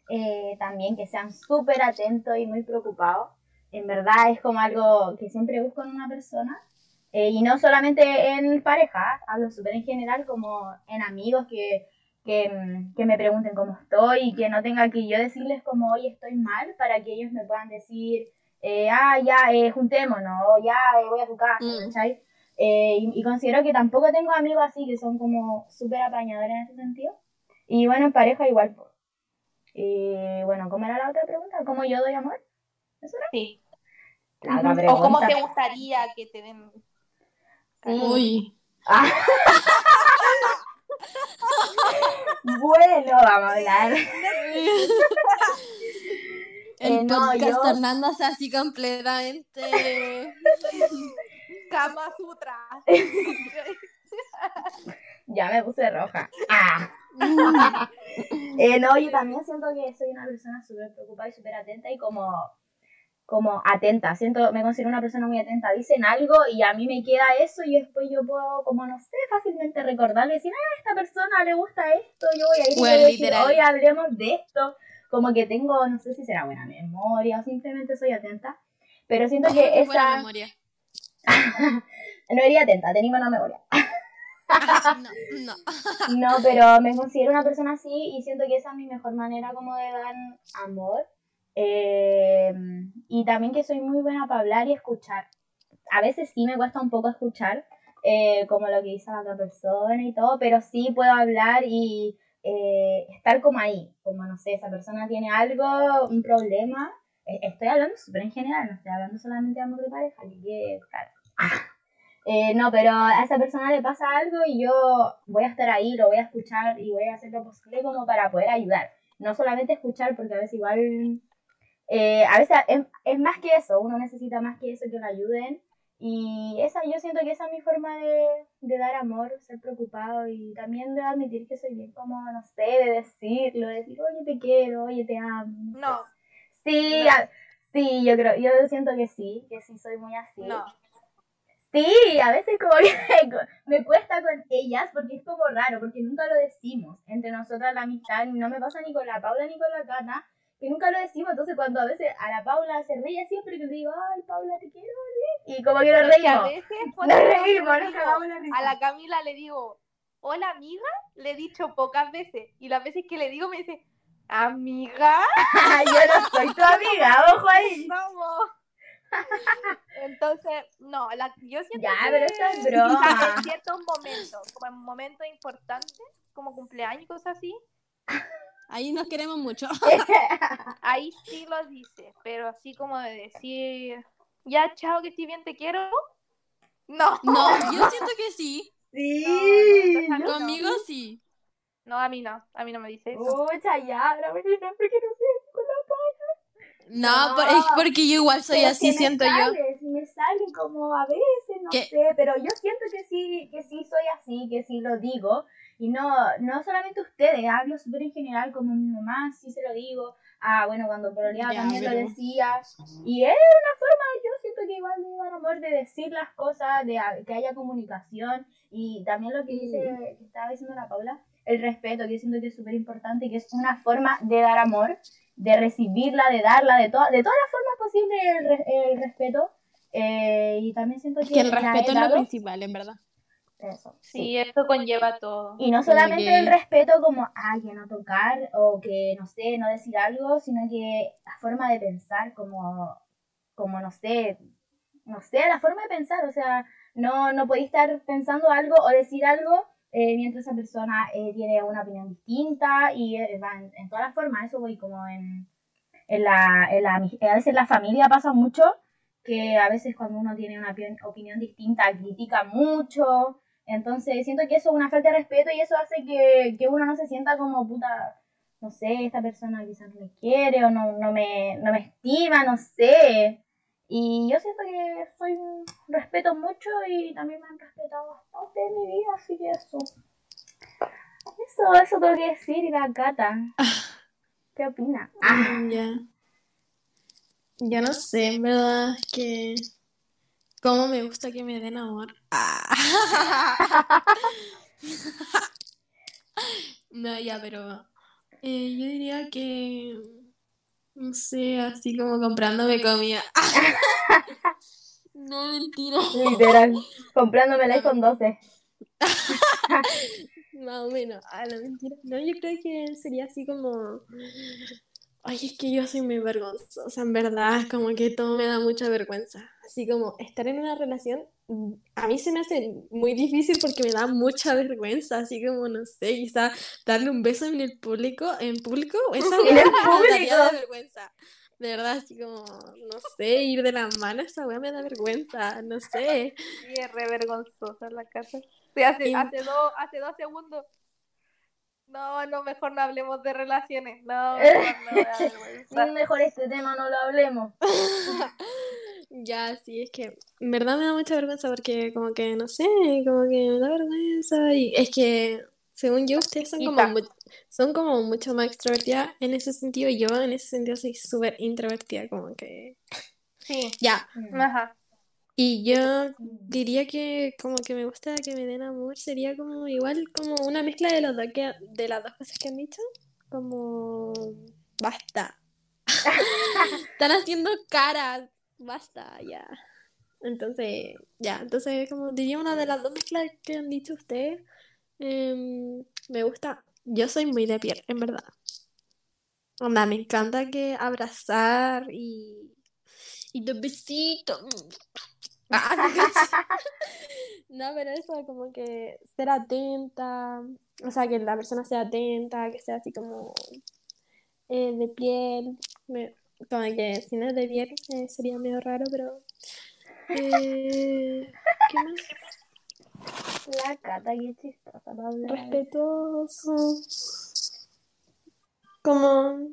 eh, también que sean súper atentos y muy preocupados. En verdad es como algo que siempre busco en una persona. Eh, y no solamente en pareja, hablo súper en general, como en amigos que, que, mm, que me pregunten cómo estoy y que no tenga que yo decirles como hoy estoy mal para que ellos me puedan decir, eh, ah, ya, eh, juntémonos, o ya, eh, voy a tu casa, Mm. ¿cachai? Eh, y, y considero que tampoco tengo amigos así que son como súper apañadores en ese sentido. Y bueno, en pareja igual. po. Y bueno, ¿cómo era la otra pregunta? ¿Cómo yo doy amor? ¿Eso era? Sí. La otra O cómo te gustaría que te den. Sí. Uy. Ah. bueno, vamos a hablar. El Eh, no, podcast yo- tornándose así completamente. Kama Sutra. Ya me puse roja. Ah. Eh, no, yo también siento que soy una persona súper preocupada y súper atenta y como como atenta, siento, me considero una persona muy atenta, dicen algo y a mí me queda eso y después yo puedo, como no sé, fácilmente recordar y decir, ah, a esta persona le gusta esto, yo voy a ir y Bueno, a decir, hoy hablemos de esto, como que tengo, no sé si será buena memoria o simplemente soy atenta, pero siento que Buena esa, memoria. no iría atenta, tenía buena memoria. No, no. No, pero me considero una persona así y siento que esa es mi mejor manera como de dar amor. Eh, y también que soy muy buena para hablar y escuchar. A veces sí me cuesta un poco escuchar, eh, como lo que dice la otra persona y todo, pero sí puedo hablar y eh, estar como ahí, como no sé, esa persona tiene algo, un problema. Eh, Estoy hablando súper en general, no estoy hablando solamente de amor de pareja, que quede claro. Eh, no, pero a esa persona le pasa algo y yo voy a estar ahí, lo voy a escuchar y voy a hacer lo posible como para poder ayudar. No solamente escuchar, porque a veces igual, eh, a veces es, es más que eso, uno necesita más que eso que lo ayuden. Y esa, yo siento que esa es mi forma de, de dar amor, ser preocupado y también de admitir que soy bien como, no sé, de decirlo, de decir, oye, te quiero, oye, te amo. no Sí, No. sí, yo creo, yo siento que sí, que sí soy muy así. no. Sí, a veces como que me cuesta con ellas porque es como raro, porque nunca lo decimos entre nosotras la amistad, no me pasa ni con la Paula ni con la Cata, que nunca lo decimos, entonces cuando a veces a la Paula se ríe siempre que le digo, ay Paula te quiero, ¿sí? y como que nos a reímos, veces nos reímos, nos cagamos la risa. a la Camila le digo, hola amiga, le he dicho pocas veces. Y las veces que le digo me dice, amiga, yo no soy tu amiga, ojo ahí. vamos. Entonces, no, la, yo siento Ya, que pero eso es broma. en ciertos momentos, como en momentos importantes, como cumpleaños y cosas así, Ahí nos queremos mucho. ahí sí lo dice, pero así como de decir, ya, chao, que estoy bien, te quiero. No, No, yo siento que sí. Sí, No, no, no, Conmigo sí. no, a mí no, a mí no me dice eso. Pucha, ya, la menina, porque no sé No, No. es porque yo igual soy así, me siento yo. sale, Si me sale como a veces, no ¿Qué? sé, pero yo siento que sí, que sí soy así, que sí lo digo. Y no, no solamente ustedes, hablo súper en general, como mi mamá, sí se lo digo. Ah, bueno, cuando pololeaba también lo pero- decía. Y es una forma, yo siento que igual de dar amor, de decir las cosas, de que haya comunicación. Y también lo que dice, que estaba diciendo la Paula, el respeto, que yo siento que es súper importante, que es una forma de dar amor, de recibirla, de darla, de, to- de todas las formas posibles el, re- el respeto. Eh, y también siento que, Que el respeto es lo principal, en verdad. Eso, Sí, esto conlleva todo. y no solamente que- el respeto como, ah, que no tocar o que, no sé, no decir algo, sino que la forma de pensar, como, como no sé, no sé, la forma de pensar, o sea, no, no podéis estar pensando algo o decir algo eh, mientras esa persona eh, tiene una opinión distinta y eh, va en, todas las formas, eso voy como en, en la, en la, a veces la familia pasa mucho, que a veces cuando uno tiene una opinión, opinión distinta critica mucho, entonces siento que eso es una falta de respeto y eso hace que, que uno no se sienta como puta, no sé, esta persona quizás no me quiere o no, no, me, no me estima, no sé. Y yo siento que soy respeto mucho y también me han respetado bastante en mi vida, así que eso. Eso, eso tengo que decir y la gata. ¿Qué opina? Ah, Ya. Ya no sé, en verdad, es que. ¿Cómo me gusta que me den amor? Ah. No, ya, pero. eh, yo diría que. No sé, así como comprándome comida. No, mentira. literal. Comprándome el iPhone 12. Más o menos. Ah, no, mentira. No, yo creo que sería así como. Ay, es que yo soy muy vergonzosa, en verdad. Como que todo me da mucha vergüenza. Así como estar en una relación, a mí se me hace muy difícil porque me da mucha vergüenza. Así como, no sé, quizá darle un beso en el público, en público, esa me de vergüenza. De verdad, así como, no sé, ir de la mano, esa weá me da vergüenza, no sé. Sí, es re vergonzosa la casa. Sí, hace, Y- hace, dos, hace dos segundos. No, no, mejor no hablemos de relaciones. No, mejor no. Mejor este tema no lo hablemos. Ya, sí, es que en verdad me da mucha vergüenza porque como que, no sé, como que me da vergüenza y es que, según yo, ustedes son como, son como mucho más extrovertidas en ese sentido y yo en ese sentido soy súper introvertida, como que Sí. Ya. Mm. Ajá. Y yo diría que como que me gusta que me den amor sería como igual como una mezcla de los dos que, de las dos cosas que han dicho. Como basta. Están haciendo caras. Basta, ya. Entonces, ya, entonces como diría una de las dos mezclas que han dicho ustedes. Em, me gusta. Yo soy muy de piel, en verdad. Onda, me encanta que abrazar y, y los besitos. Ah. No, pero eso como que ser atenta, o sea, que la persona sea atenta, que sea así como eh, de piel, me- como que si no es de piel eh, sería medio raro, pero eh, ¿qué más? La cata, qué chistosa. Respetuoso, como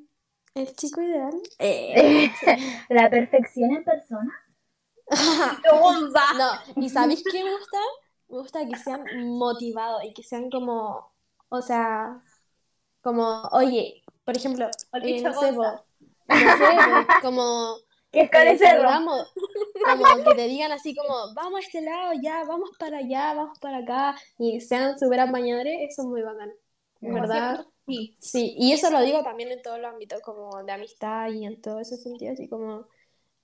el chico ideal. Eh, La perfección en persona. No, ¿y sabéis qué me gusta? Me gusta que sean motivados y que sean como, o sea, como, oye, por ejemplo, eh, no sé, po, no sé, como ¿Qué es salgamos, como que te digan así como, vamos a este lado, ya, vamos para allá, vamos para acá, y sean súper apañadores, eso es muy bacán, ¿verdad? Sí. Sí, y eso lo digo también en todos los ámbitos, como de amistad y en todo ese sentido, así como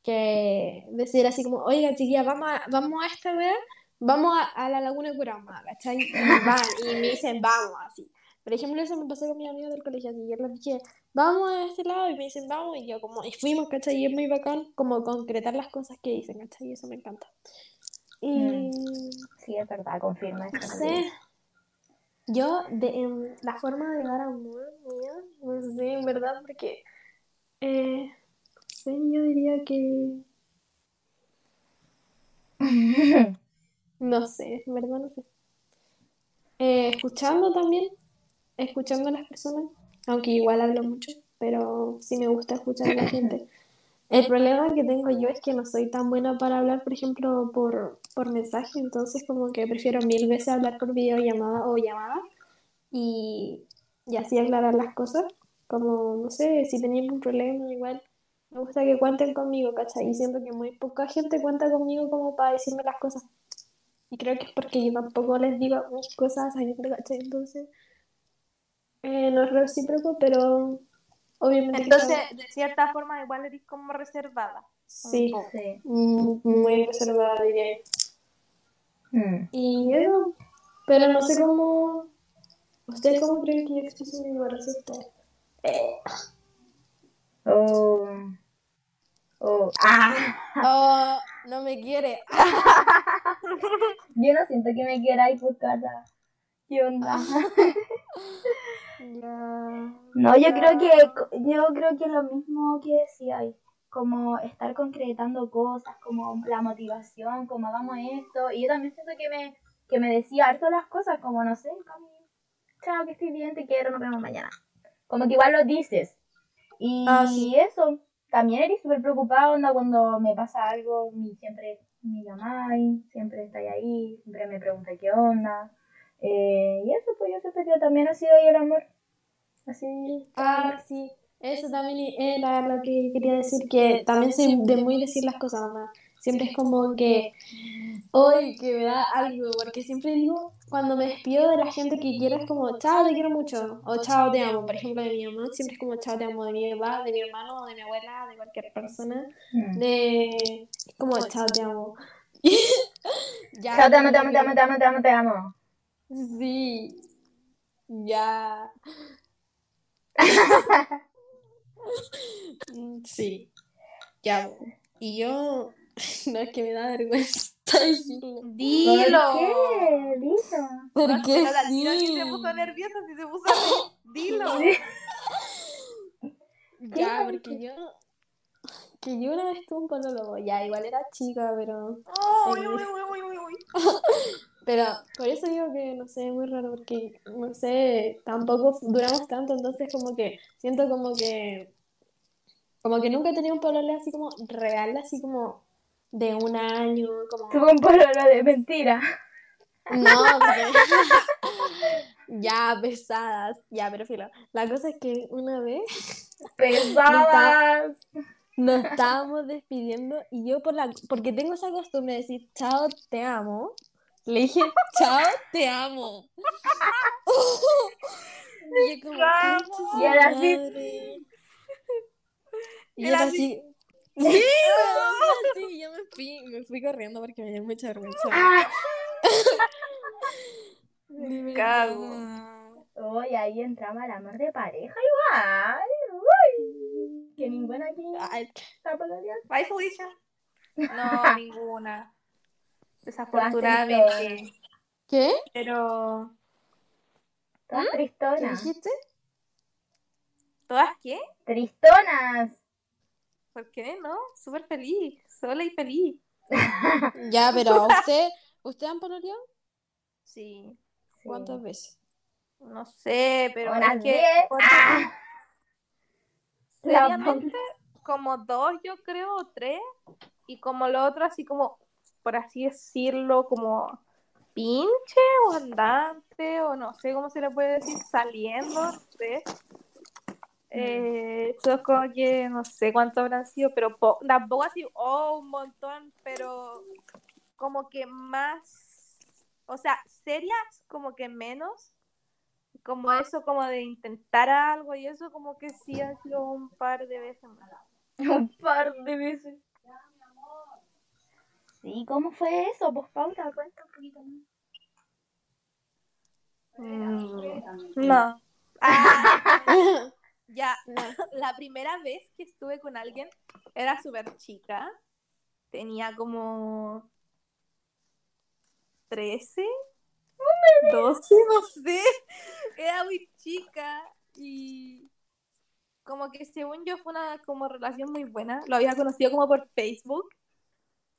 que decir así como, oiga chiquilla, vamos a, vamos a esta wea, vamos a, a la Laguna de Curama, ¿cachai? Y van, y me dicen, vamos, así. Por ejemplo, eso me pasó con mis amigos del colegio, así, yo les dije, vamos a este lado, y me dicen, vamos, y yo como, y fuimos, ¿cachai? Y es muy bacán como concretar las cosas que dicen, ¿cachai? Y eso me encanta. Y... Sí, es verdad, confirma No sé. Yo, de, en la forma de dar amor mía, no sé, en verdad, porque, eh, sé, yo diría que, no sé, en verdad no sé. Eh, escuchando también, escuchando a las personas, aunque igual hablo mucho, pero sí me gusta escuchar a la gente. El problema que tengo yo es que no soy tan buena para hablar, por ejemplo, por, por mensaje, entonces como que prefiero mil veces hablar por videollamada o llamada y, y así aclarar las cosas. Como, no sé, si tenía algún problema, igual me gusta que cuenten conmigo, ¿cachai? Y siento que muy poca gente cuenta conmigo como para decirme las cosas. Y creo que es porque yo tampoco les digo mis cosas a gente, ¿cachai? Entonces, eh, no es recíproco, pero obviamente Entonces, de cierta forma, igual eres como reservada. sí. Sí. Muy reservada, diría yo. Mm. Y eso, pero no sé cómo. ¿Ustedes cómo creen que yo expreso mi respuesta? Oh. Oh. Ah. Oh, no me quiere. Yo no siento que me quierais por casa. ¿Qué onda? No, yo creo que yo creo que lo mismo que decíais, como estar concretando cosas, como la motivación, como hagamos esto, y yo también siento que me que me decía harto las cosas, como no sé, Cami, chao, que estoy bien, te quiero, nos vemos mañana. Como que igual lo dices. Y Ah, sí. eso, también eres súper preocupada, onda, cuando me pasa algo, mi, siempre me llamáis, siempre estáis ahí, siempre me preguntáis qué onda. Eh, y eso, pues yo siento que también ha sido ahí el amor. Así. Ah, sí. Eso también era lo que quería decir, que también soy de muy decir las cosas. Siempre es como que, hoy que me da algo, porque siempre digo, cuando me despido de la gente que quiero, es como, chao, te quiero mucho, o chao, te amo. Por ejemplo, de mi mamá, siempre es como, chao, te amo, de mi papá, de mi hermano, de mi abuela, de cualquier persona. Mm. De, es como, chao, te amo. Ya, Chao, te amo, te amo, te amo, te amo, te amo, te amo. Sí, ya. Sí, ya. Y yo, no es que me da vergüenza decirlo. Dilo. ¿Por qué? Dilo. La tía ni sí. se puso nerviosa, si se puso. Dilo. Ya, porque yo, que yo una vez tuve un polólogo, ya, igual era chica, pero, Uy, uy, uy, uy, uy, uy. pero por eso digo que, no sé, es muy raro, porque, no sé, tampoco duramos tanto, entonces como que, siento como que, como que nunca he tenido un pololo así como real, así como de un año, como... Tuvo un pololo de mentira. No, porque- ya, pesadas. Ya, pero filo. La cosa es que una vez. Pesadas. nos estábamos despidiendo y yo por la porque tengo esa costumbre de decir chao, te amo. Le dije, chao, te amo. y yo como, Chao. "Concha su Y ahora sí. madre". Y era así. Sí, sí, yo me fui, me fui corriendo porque me dio mucha vergüenza. De cago. Uy, ahí entramos al amor de pareja igual. Uy, que ninguna aquí Ay. Bye, Felicia. No, ninguna. Desafortunadamente. ¿Qué? Pero. Todas ¿Qué tristonas. dijiste? ¿Todas qué? Tristonas. ¿Por qué no? Súper feliz. Sola y feliz. Ya, pero usted, ¿usted han pololeado? Sí. Sí. ¿Cuántas veces? No sé, pero Unas es que. Ah. Seriamente, como dos, yo creo, o tres. Y como lo otro, así como, por así decirlo, como pinche o andante, o no sé cómo se le puede decir, saliendo, no sé. Eh, eso es como que no sé cuánto habrán sido, pero po- tampoco así, oh, un montón, pero como que más, o sea, serias, como que menos, como eso, como de intentar algo y eso, como que sí ha sido un par de veces más. Un par de veces. Sí, ¿cómo fue eso? Pues Paula, cuenta un poquito más. Mm, no. Ah, ya, la primera vez que estuve con alguien era súper chica. Tenía como 13, 12, no sé. Era muy chica y como que según yo fue una como relación muy buena. Lo había conocido como por Facebook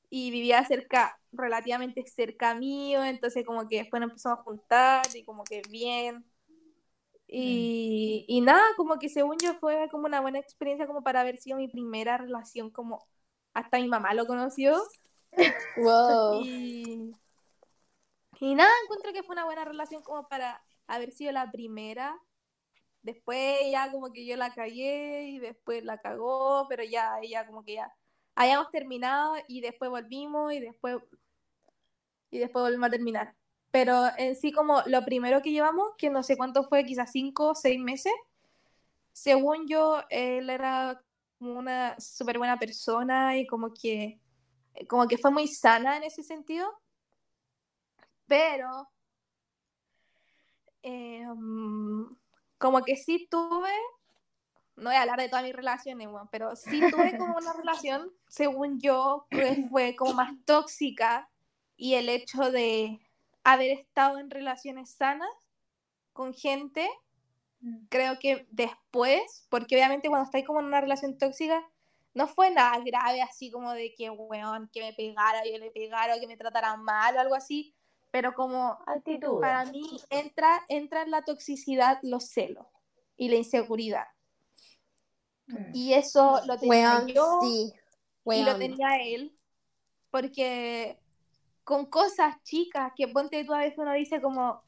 y vivía cerca, relativamente cerca mío, entonces como que después nos empezamos a juntar y como que bien. Y, y nada, como que según yo fue como una buena experiencia como para haber sido mi primera relación, como hasta mi mamá lo conoció. Wow. Y, y nada, encuentro que fue una buena relación como para haber sido la primera. Después ya como que yo la cagué y después la cagó, pero ya ella como que ya habíamos terminado y después volvimos y después y después volvimos a terminar. Pero en sí como lo primero que llevamos, que no sé cuánto fue, quizás cinco o seis meses, según yo, él era como una súper buena persona y como que como que fue muy sana en ese sentido, pero eh, como que sí tuve, no voy a hablar de todas mis relaciones, pero sí tuve como una relación, según yo, que fue como más tóxica y el hecho de haber estado en relaciones sanas con gente, creo que después, porque obviamente cuando estáis como en una relación tóxica, no fue nada grave así como de que, weón, que me pegara, yo le pegara o que me tratara mal o algo así, pero como Actitud. para mí entra, entra en la toxicidad los celos y la inseguridad. Mm. Y eso lo tenía Weón, yo sí. y lo tenía él, porque con cosas chicas que ponte tú a veces uno dice como,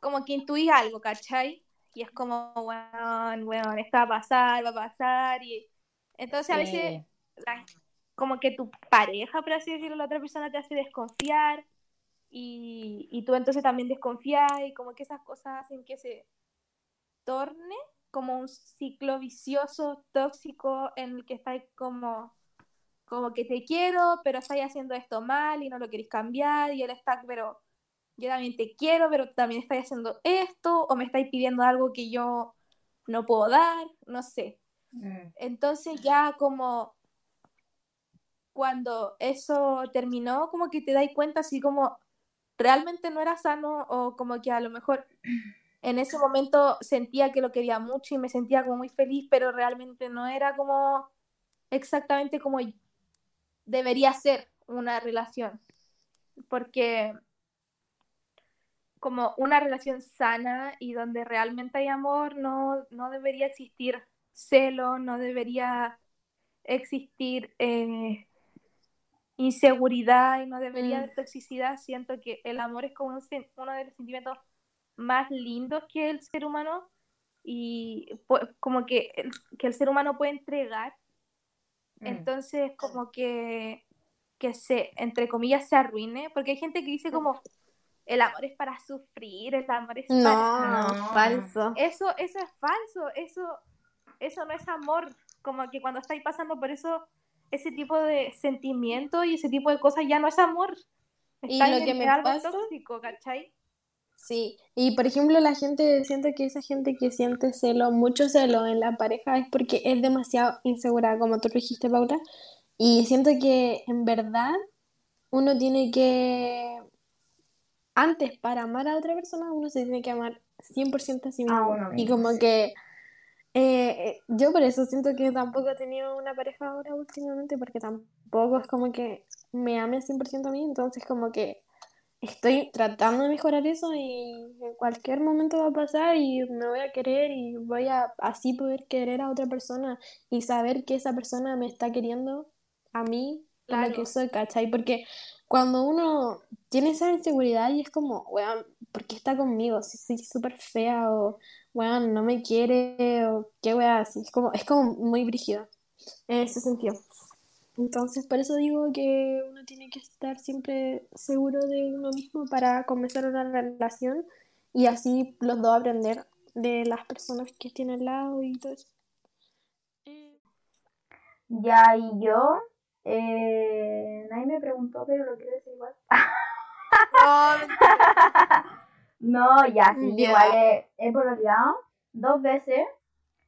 como que intuís algo, ¿cachai? Y es como, weón, weón, esto va a pasar, va a pasar, y entonces a veces la- como que tu pareja, por así decirlo, la otra persona te hace desconfiar y, y tú entonces también desconfías y como que esas cosas hacen que se torne como un ciclo vicioso, tóxico, en el que estás como, como que te quiero, pero estás haciendo esto mal y no lo querés cambiar y él está, pero yo también te quiero, pero también estás haciendo esto o me estáis pidiendo algo que yo no puedo dar, no sé. Mm. Entonces ya como cuando eso terminó, como que te das cuenta así como realmente no era sano o como que a lo mejor en ese momento sentía que lo quería mucho y me sentía como muy feliz, pero realmente no era como exactamente como debería ser una relación. Porque como una relación sana y donde realmente hay amor, no, no debería existir celo, no debería existir eh, inseguridad y no debería Mm. toxicidad. Siento que el amor es como un uno de los sentimientos más lindos que el ser humano y pu- como que el, que el ser humano puede entregar Mm. entonces como que, que se, entre comillas, se arruine, porque hay gente que dice como, el amor es para sufrir, el amor es para... No, No. falso. Eso, eso es falso, eso, eso no es amor, como que cuando estáis pasando por eso, ese tipo de sentimiento y ese tipo de cosas ya no es amor. Y Estáis lo que me algo pasa- tóxico, ¿cachai? Sí, y por ejemplo la gente, siento que esa gente que siente celo, mucho celo en la pareja es porque es demasiado insegura, como tú lo dijiste, Paula, y siento que en verdad uno tiene que, antes para amar a otra persona, uno se tiene que amar 100% a sí A mismo, y como que eh, yo por eso siento que tampoco he tenido una pareja ahora últimamente, porque tampoco es como que me ame 100% a mí, entonces como que estoy tratando de mejorar eso y en cualquier momento va a pasar y me voy a querer y voy a así poder querer a otra persona y saber que esa persona me está queriendo a mí Claro. que soy, ¿cachai? Porque cuando uno tiene esa inseguridad y es como, weón, ¿por qué está conmigo? Si soy súper fea o, weón, no me quiere o qué weón así. Es como, es como muy brígido en ese sentido. Entonces, por eso digo que uno tiene que estar siempre seguro de uno mismo para comenzar una relación y así los dos aprender de las personas que tienen al lado y todo eso. Eh, Ya, y yo, eh, nadie me preguntó, pero lo quiero decir igual. No, ya, sí, Ya. igual he, he pololeado dos veces.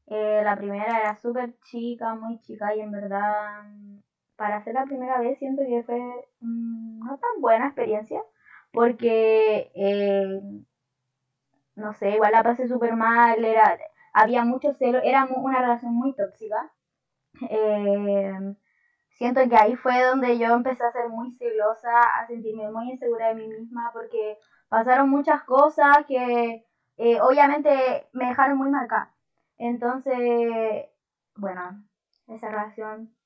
Eh, la primera era súper chica, muy chica, y en verdad, mm, para hacer la primera vez, siento que fue mm, no tan buena experiencia, porque, eh, no sé, igual la pasé súper mal, era, había mucho celo, era una relación muy tóxica. Eh, siento que ahí fue donde yo empecé a ser muy celosa, a sentirme muy insegura de mí misma, porque pasaron muchas cosas que eh, obviamente me dejaron muy marcada. Entonces, bueno, esa relación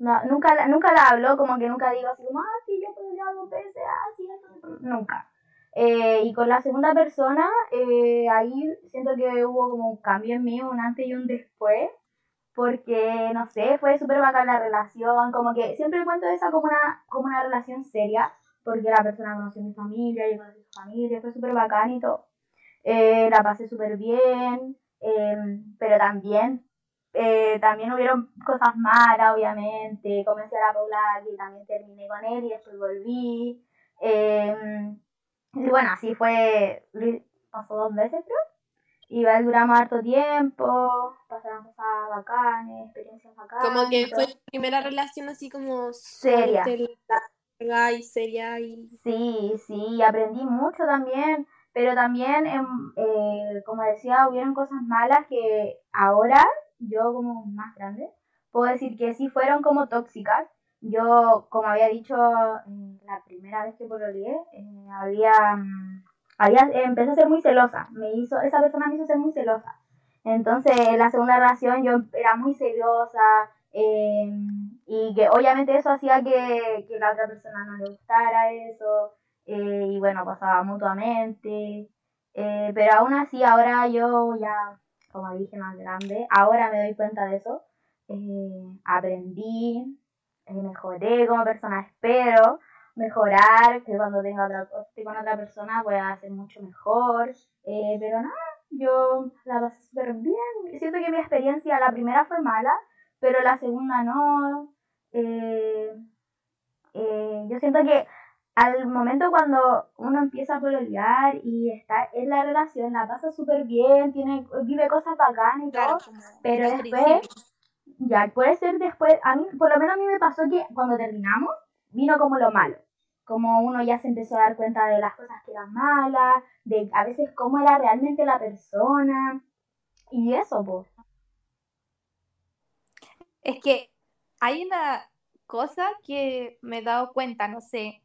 no, nunca, la- nunca la hablo, como que nunca digo así como, ah, sí, yo podría dos veces, ah, sí, esto, nunca. Eh, y con la segunda persona, eh, ahí siento que hubo como un cambio en mí, un antes y un después, porque, no sé, fue súper bacán la relación, como que siempre cuento esa como una, como una relación seria, porque la persona conoció mi familia, yo conocí su familia, fue súper bacán y todo. Eh, la pasé súper bien, eh, pero también, eh, también hubieron cosas malas, obviamente. Comencé a la Paula y también terminé con él y después volví. Eh, y bueno, así fue, pasó dos veces creo. Igual duramos harto tiempo, pasaron cosas bacanes, experiencias bacanas. Como que y fue tu primera relación así como Seria. larga y seria y... Sí, sí, aprendí mucho también, pero también, em, eh, como decía, hubieron cosas malas que ahora, yo como más grande, puedo decir que sí fueron como tóxicas. Yo, como había dicho eh, la primera vez que pololeé, eh, había, mm, había, eh, empecé a ser muy celosa, me hizo, esa persona me hizo ser muy celosa. Entonces, en la segunda relación yo era muy celosa, eh, y que obviamente eso hacía que, que la otra persona no le gustara eso, eh, y bueno, pasaba mutuamente, eh, pero aún así ahora yo ya, como dije, más grande, ahora me doy cuenta de eso, eh, aprendí, eh, mejoré como persona, espero mejorar, que cuando tenga otra, esté con otra persona pueda ser mucho mejor, eh, pero nada, yo la pasé súper bien, siento que mi experiencia, la primera fue mala, pero la segunda no. Yo siento que al momento cuando uno empieza a pololear y está en la relación, la pasa súper bien, tiene, vive cosas bacanas y Claro, todo, pero después, principio. ya, puede ser después, a mí, por lo menos a mí me pasó que cuando terminamos, vino como lo malo. Como uno ya se empezó a dar cuenta de las cosas que eran malas, de a veces cómo era realmente la persona. Y eso, pues. Es que hay una cosa que me he dado cuenta, no sé,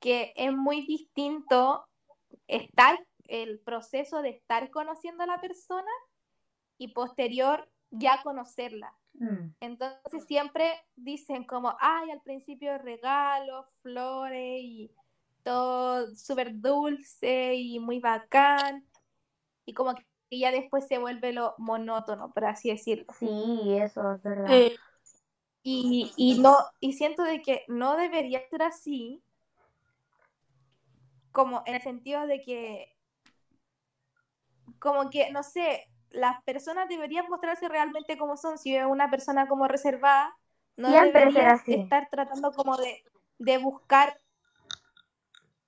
que es muy distinto estar, el proceso de estar conociendo a la persona y posterior ya conocerla. Mm. Entonces siempre dicen como, ay, al principio regalos, flores y todo súper dulce y muy bacán. Y como que ya después se vuelve lo monótono, por así decirlo. Sí, eso es verdad. Eh, Y, y no, y siento de que no debería ser así, como en el sentido de que, como que, no sé, las personas deberían mostrarse realmente como son. Si es una persona como reservada, no debería estar tratando como de, de buscar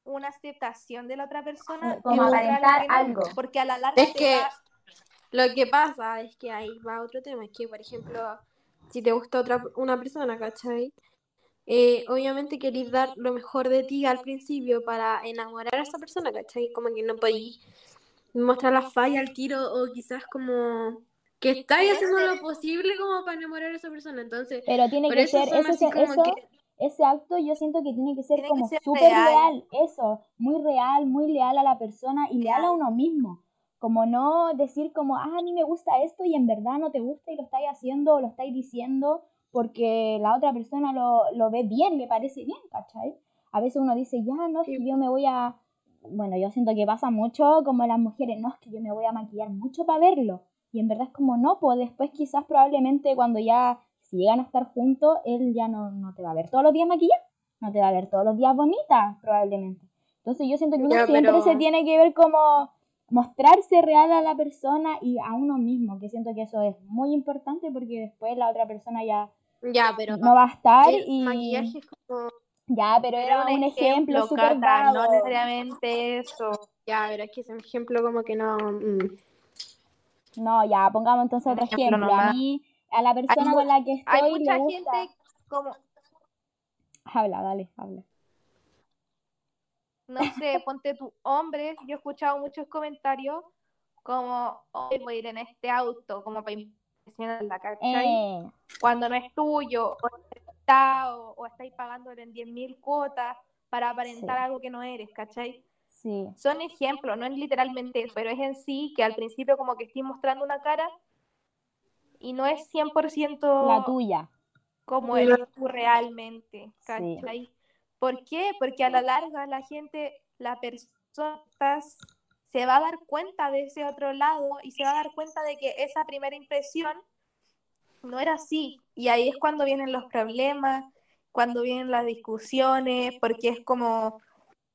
una aceptación de la otra persona. Como aparentar no, algo. Porque a la larga Es te que va- lo que pasa es que ahí va otro tema, es que, por ejemplo, si te gusta otra una persona, ¿cachai? Eh, obviamente querés dar lo mejor de ti al principio para enamorar a esa persona, ¿cachai? Como que no podéis mostrar la falla al tiro o quizás como que estáis haciendo lo posible como para enamorar a esa persona. Entonces, Pero tiene que ser, así como eso, que... ese acto yo siento que tiene que ser Tiene como súper real. leal, eso, muy real, muy leal a la persona y leal a uno mismo. Como no decir como, ah, a mí me gusta esto y en verdad no te gusta y lo estáis haciendo o lo estáis diciendo porque la otra persona lo, lo ve bien, le parece bien, ¿cachai? A veces uno dice, ya, no, es que yo me voy a... Bueno, yo siento que pasa mucho como las mujeres, no, es que yo me voy a maquillar mucho para verlo. Y en verdad es como, no, pues después quizás probablemente cuando ya, si llegan a estar juntos, él ya no, no te va a ver todos los días maquillada, no te va a ver todos los días bonita, probablemente. Entonces yo siento que uno Ya, siempre pero- se tiene que ver como mostrarse real a la persona y a uno mismo, que siento que eso es muy importante porque después la otra persona ya Ya, pero no va a estar el y maquillaje es como... ya, pero era un ejemplo súper Cata, no necesariamente eso. Ya, pero es que ese ejemplo como que no... mm. No, ya, pongamos entonces otro ejemplo ejemplo. A mí, a la persona con la que Hay estoy mucha le gusta... gente como, Habla, dale, habla. no sé, ponte tu hombre, yo he escuchado muchos comentarios como, hoy voy a ir en este auto, como para Eh, Cuando no es tuyo, o está, o, o estáis pagándole en 10.000 cuotas para aparentar Sí. algo que no eres, ¿cachai? sí, Son ejemplos, no es literalmente eso, pero es en sí que al principio como que estoy mostrando una cara y no es 100% la tuya. como eres tú realmente, Sí. ¿cachai? ¿Por qué? Porque a la larga la gente, la persona se va a dar cuenta de ese otro lado y se va a dar cuenta de que esa primera impresión no era así. Y ahí es cuando vienen los problemas, cuando vienen las discusiones, porque es como,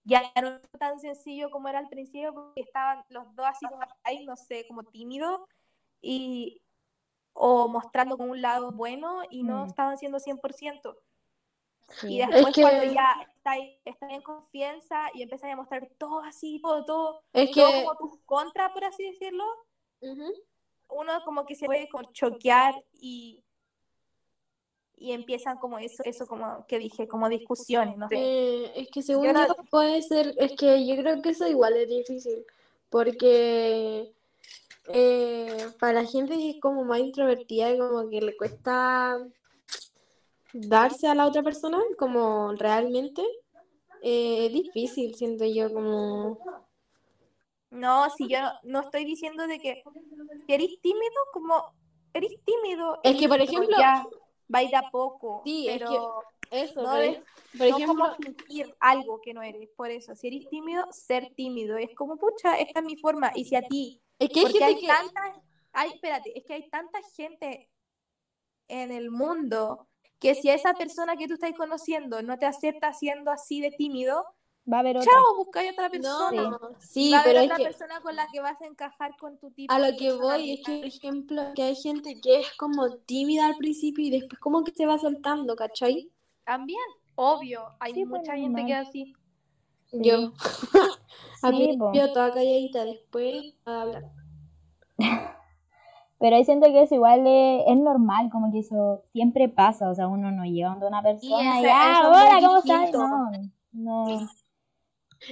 ya no es tan sencillo como era al principio, porque estaban los dos así como, ahí, no sé, como tímidos y o mostrando con un lado bueno y no Mm. estaban siendo 100%. Sí. Y después Es que- cuando ya estáis está en confianza y empiezas a mostrar todo así, todo, todo, Es todo que... como tus contras, por así decirlo, uno como que se puede como choquear y, y empiezan como eso, eso como que dije, como discusiones, no sé. Eh, es que según Yo no- yo puede ser, es que yo creo que eso igual es difícil, porque eh, para la gente que es como más introvertida y como que le cuesta darse a la otra persona como realmente, eh, es difícil, siento yo, como... No, si yo no, no estoy diciendo de que eres tímido, como eres tímido. Es que, por ejemplo- ya, va a ir a poco, Sí, es pero Eso, no por, es- por no ejemplo, como fingir algo que no eres. Por eso, si eres tímido, ser tímido. Es como, pucha, esta es mi forma. Y si a ti es que hay Porque gente hay que... tanta, hay, espérate, es que hay tanta gente en el mundo que si a esa persona que tú estás conociendo no te acepta siendo así de tímido, Va a haber otra. chao, busca otra No, persona. sí, Va a haber pero es otra que... persona con la que vas a encajar con tu tipo A lo que voy es que, por ejemplo, que hay gente que es como tímida al principio y después como que se va soltando, ¿cachai? También, obvio, hay Sí, pues, mucha gente que es así. Yo, Sí, po. principio toda calladita, después a hablar. Pero ahí siento que eso igual es, es normal, como que eso siempre pasa, o sea, uno no llega donde una persona y, eso- ah, es hola, ¿cómo estás? No, no.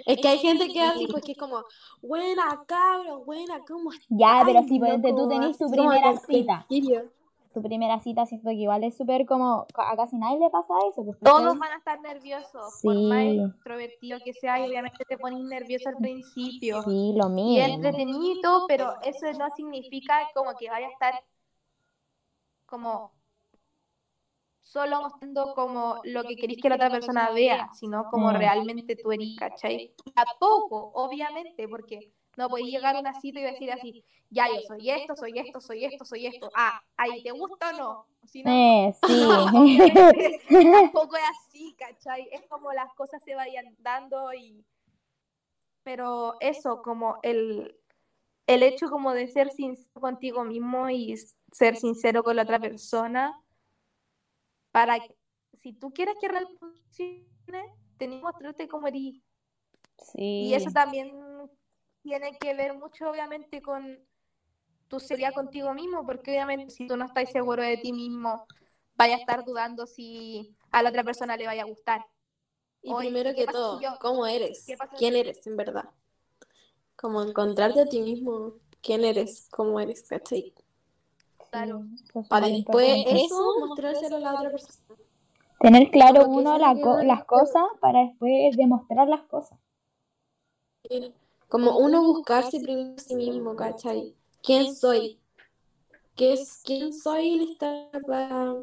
Es que hay gente que hace pues que es como, buena cabros, buena, ¿cómo estás? Ya, pero si ponte tú loco?" tenés tu Así primera cita. Tu primera cita siento que igual es súper como, a casi nadie le pasa eso, pues, Todos van a estar nerviosos, por más Sí. extrovertido que sea, y obviamente te pones nervioso al principio. Sí, lo y mismo. entretenido, pero eso no significa como que vaya a estar como solo mostrando como lo que querís que la otra persona vea, sino como Mm. realmente tú eres, ¿cachai? A poco, obviamente, porque no podéis llegar a una cita y decir así, ya yo soy esto, soy esto, soy esto, soy esto. Ah, ahí te gusta o no. Si no, Eh, sí. tampoco es así, ¿cachai? Es como las cosas se vayan dando y... Pero eso, como el, el hecho como de ser sincero contigo mismo y ser sincero con la otra persona, para que, si tú quieres que realmente funcione, tenés que mostrarte como eres. Sí. Y eso también tiene que ver mucho, obviamente, con tu seriedad contigo mismo, porque obviamente si tú no estás seguro de ti mismo, vaya a estar dudando si a la otra persona le vaya a gustar. Y primero ¿qué que todo, si yo- ¿cómo eres? ¿Qué pasa si- ¿Quién eres en verdad? Como encontrarte a ti mismo, quién eres, cómo eres, ¿cachai? Claro. Eso es Para después eso mostrárselo a la otra persona. Tener claro uno la co- las cosas para después demostrar las cosas. Como uno buscarse primero a sí mismo, ¿cachai? ¿Quién soy? ¿Qué es, ¿Quién soy en esta etapa?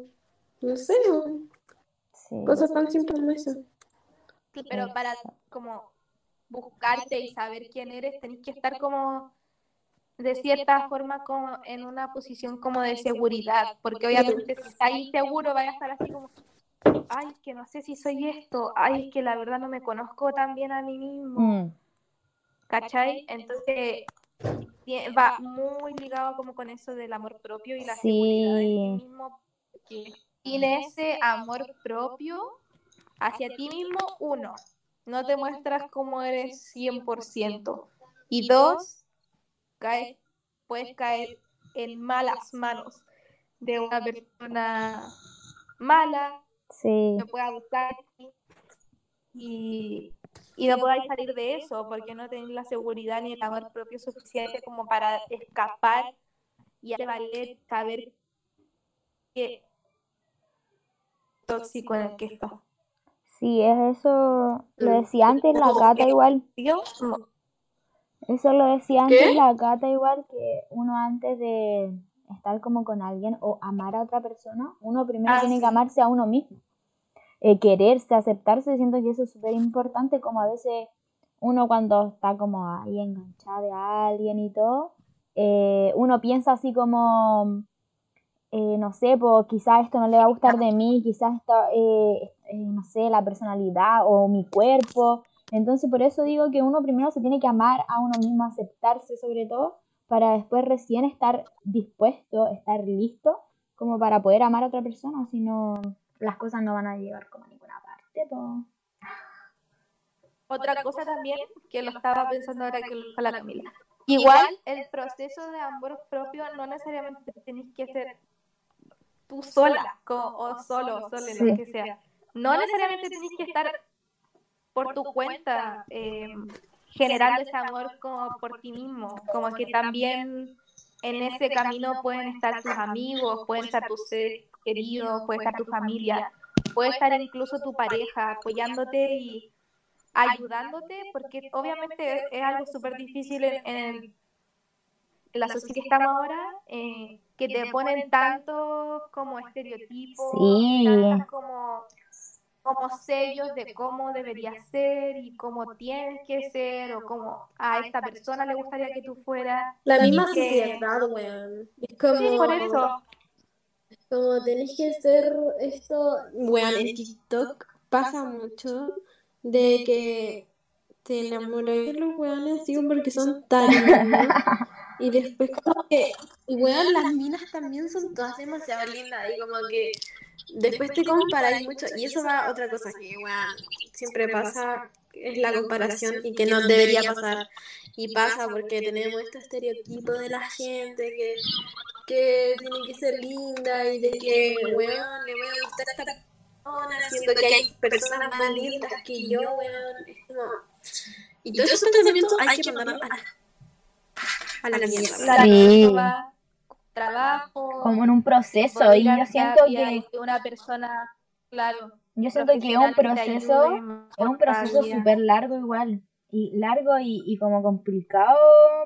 No sé, Sí. cosas tan simples como eso. Pero para como buscarte y saber quién eres, tenés que estar como de cierta forma como en una posición como de seguridad, porque obviamente si estás inseguro vaya a estar así como, ay, es que no sé si soy esto, ay, es que la verdad no me conozco tan bien a mí mismo, Mm, ¿cachai? Entonces tie- va muy ligado como con eso del amor propio y la Sí. seguridad de ti mismo, sin ese amor propio hacia ti mismo, uno, no te muestras como eres 100%. Y dos, caes, puedes caer en malas manos de una persona mala sí. que pueda gustar y, y no podáis salir de eso porque no tenéis la seguridad ni el amor propio suficiente como para escapar y hacer valer saber que tóxico en el que estás. Sí, es eso. Lo Mm. decía antes la que- igual. Eso lo decía antes ¿Qué? la Cata igual que uno antes de estar como con alguien o amar a otra persona, uno primero Ah, tiene sí. que amarse a uno mismo. Eh, quererse, aceptarse, siento que eso es súper importante, como a veces uno cuando está como ahí enganchado de alguien y todo, eh, uno piensa así como, eh, no sé, pues quizás esto no le va a gustar de mí, quizás esto, eh, eh, no sé, la personalidad o mi cuerpo. Entonces por eso digo que uno primero se tiene que amar a uno mismo, aceptarse sobre todo, para después recién estar dispuesto, estar listo, como para poder amar a otra persona, si no las cosas no van a llegar como a ninguna parte. po. Otra cosa también, que lo estaba pensando ahora que lo dijo la Camila. Igual el proceso de amor propio no necesariamente tenéis que ser tú sola o solo, solo, Sí. lo que sea. No necesariamente tenéis que estar por tu cuenta eh, generando ese amor como por ti mismo. Como que también en ese camino pueden estar tus amigos, pueden estar tus seres queridos, puede estar tu familia, puede estar incluso tu pareja apoyándote y ayudándote, porque obviamente es algo súper difícil en, en el- en la sociedad que estamos ahora, eh, que te ponen tantos como estereotipos, Sí. tantas como, como sellos de cómo deberías ser y cómo tienes que ser, o cómo a esta persona le gustaría que tú fueras. La misma que- sociedad, weón. Es como, Sí, por eso. Como tenés que ser esto, weón, en TikTok pasa mucho de que te enamoras de los weones, digo, porque son tan lindos. Y después como que, y weón, las minas también son todas demasiado lindas y como que después te comparáis mucho. Y eso va a otra cosa que, weón, siempre pasa, es la comparación y que no debería pasar. Y pasa porque tenemos este estereotipo de la gente que, que tiene que ser linda y de que, weón, le voy a gustar a esta persona, siendo que hay personas más lindas que yo, weón. Es como... Y todos esos pensamientos hay que mandarlos a la, a la mierda. Sí. trabajo, Como en un proceso, y yo siento que, una persona, claro, yo siento que es un proceso, es un proceso súper largo igual, y largo y, y como complicado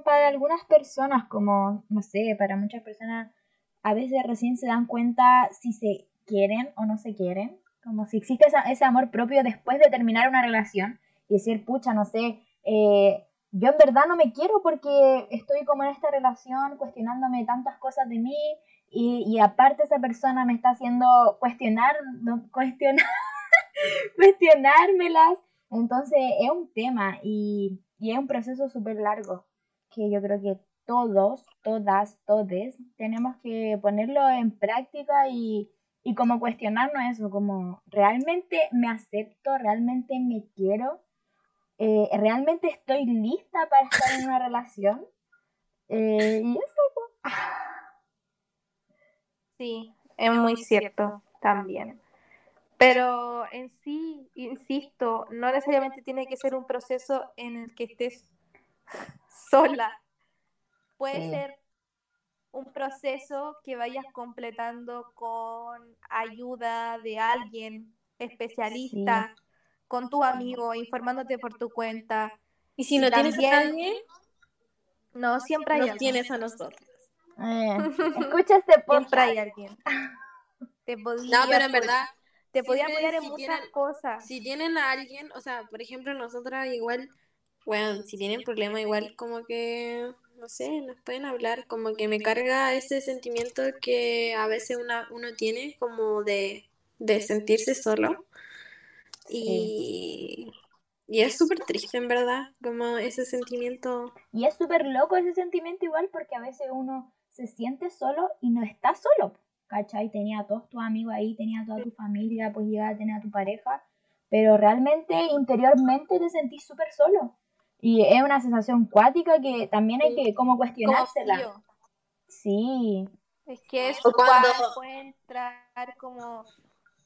para algunas personas, como, no sé, para muchas personas a veces recién se dan cuenta si se quieren o no se quieren, como si existe esa- ese amor propio después de terminar una relación y decir, pucha, no sé, eh, yo en verdad no me quiero porque estoy como en esta relación cuestionándome tantas cosas de mí y, y aparte esa persona me está haciendo cuestionar, no, cuestionar, cuestionármelas. Entonces es un tema y, y es un proceso súper largo que yo creo que todos, todas, todes tenemos que ponerlo en práctica y, y como cuestionarnos eso, como realmente me acepto, realmente me quiero, Eh, realmente estoy lista para estar en una relación. Eh, y eso, pues. Sí, es muy cierto también. Pero en sí, insisto, no necesariamente tiene que ser un proceso en el que estés sola. Puede Sí. ser un proceso que vayas completando con ayuda de alguien especialista, con tu amigo, informándote por tu cuenta. Y si Y no tienes a también- nadie, No, siempre hay nos alguien. tienes a nosotros. Eh, escucha este Siempre hay alguien. Te No, pero en verdad, te podía apoyar en si muchas tienen- cosas. si tienen a alguien, o sea, por ejemplo, nosotras igual, bueno, si tienen problema igual como que, no sé, nos pueden hablar, como que me carga ese sentimiento que a veces una, uno tiene como de, de sentirse solo. Y, y es súper triste, en verdad, como ese sentimiento. Y es súper loco ese sentimiento igual porque a veces uno se siente solo y no está solo. ¿Cachai? Tenía a todos tus amigos ahí, tenía a toda tu familia, pues llegaba a tener a tu pareja, pero realmente interiormente te sentís súper solo. Y es una sensación cuática que también hay que como cuestionársela. Sí, Es que eso cuando- puede entrar como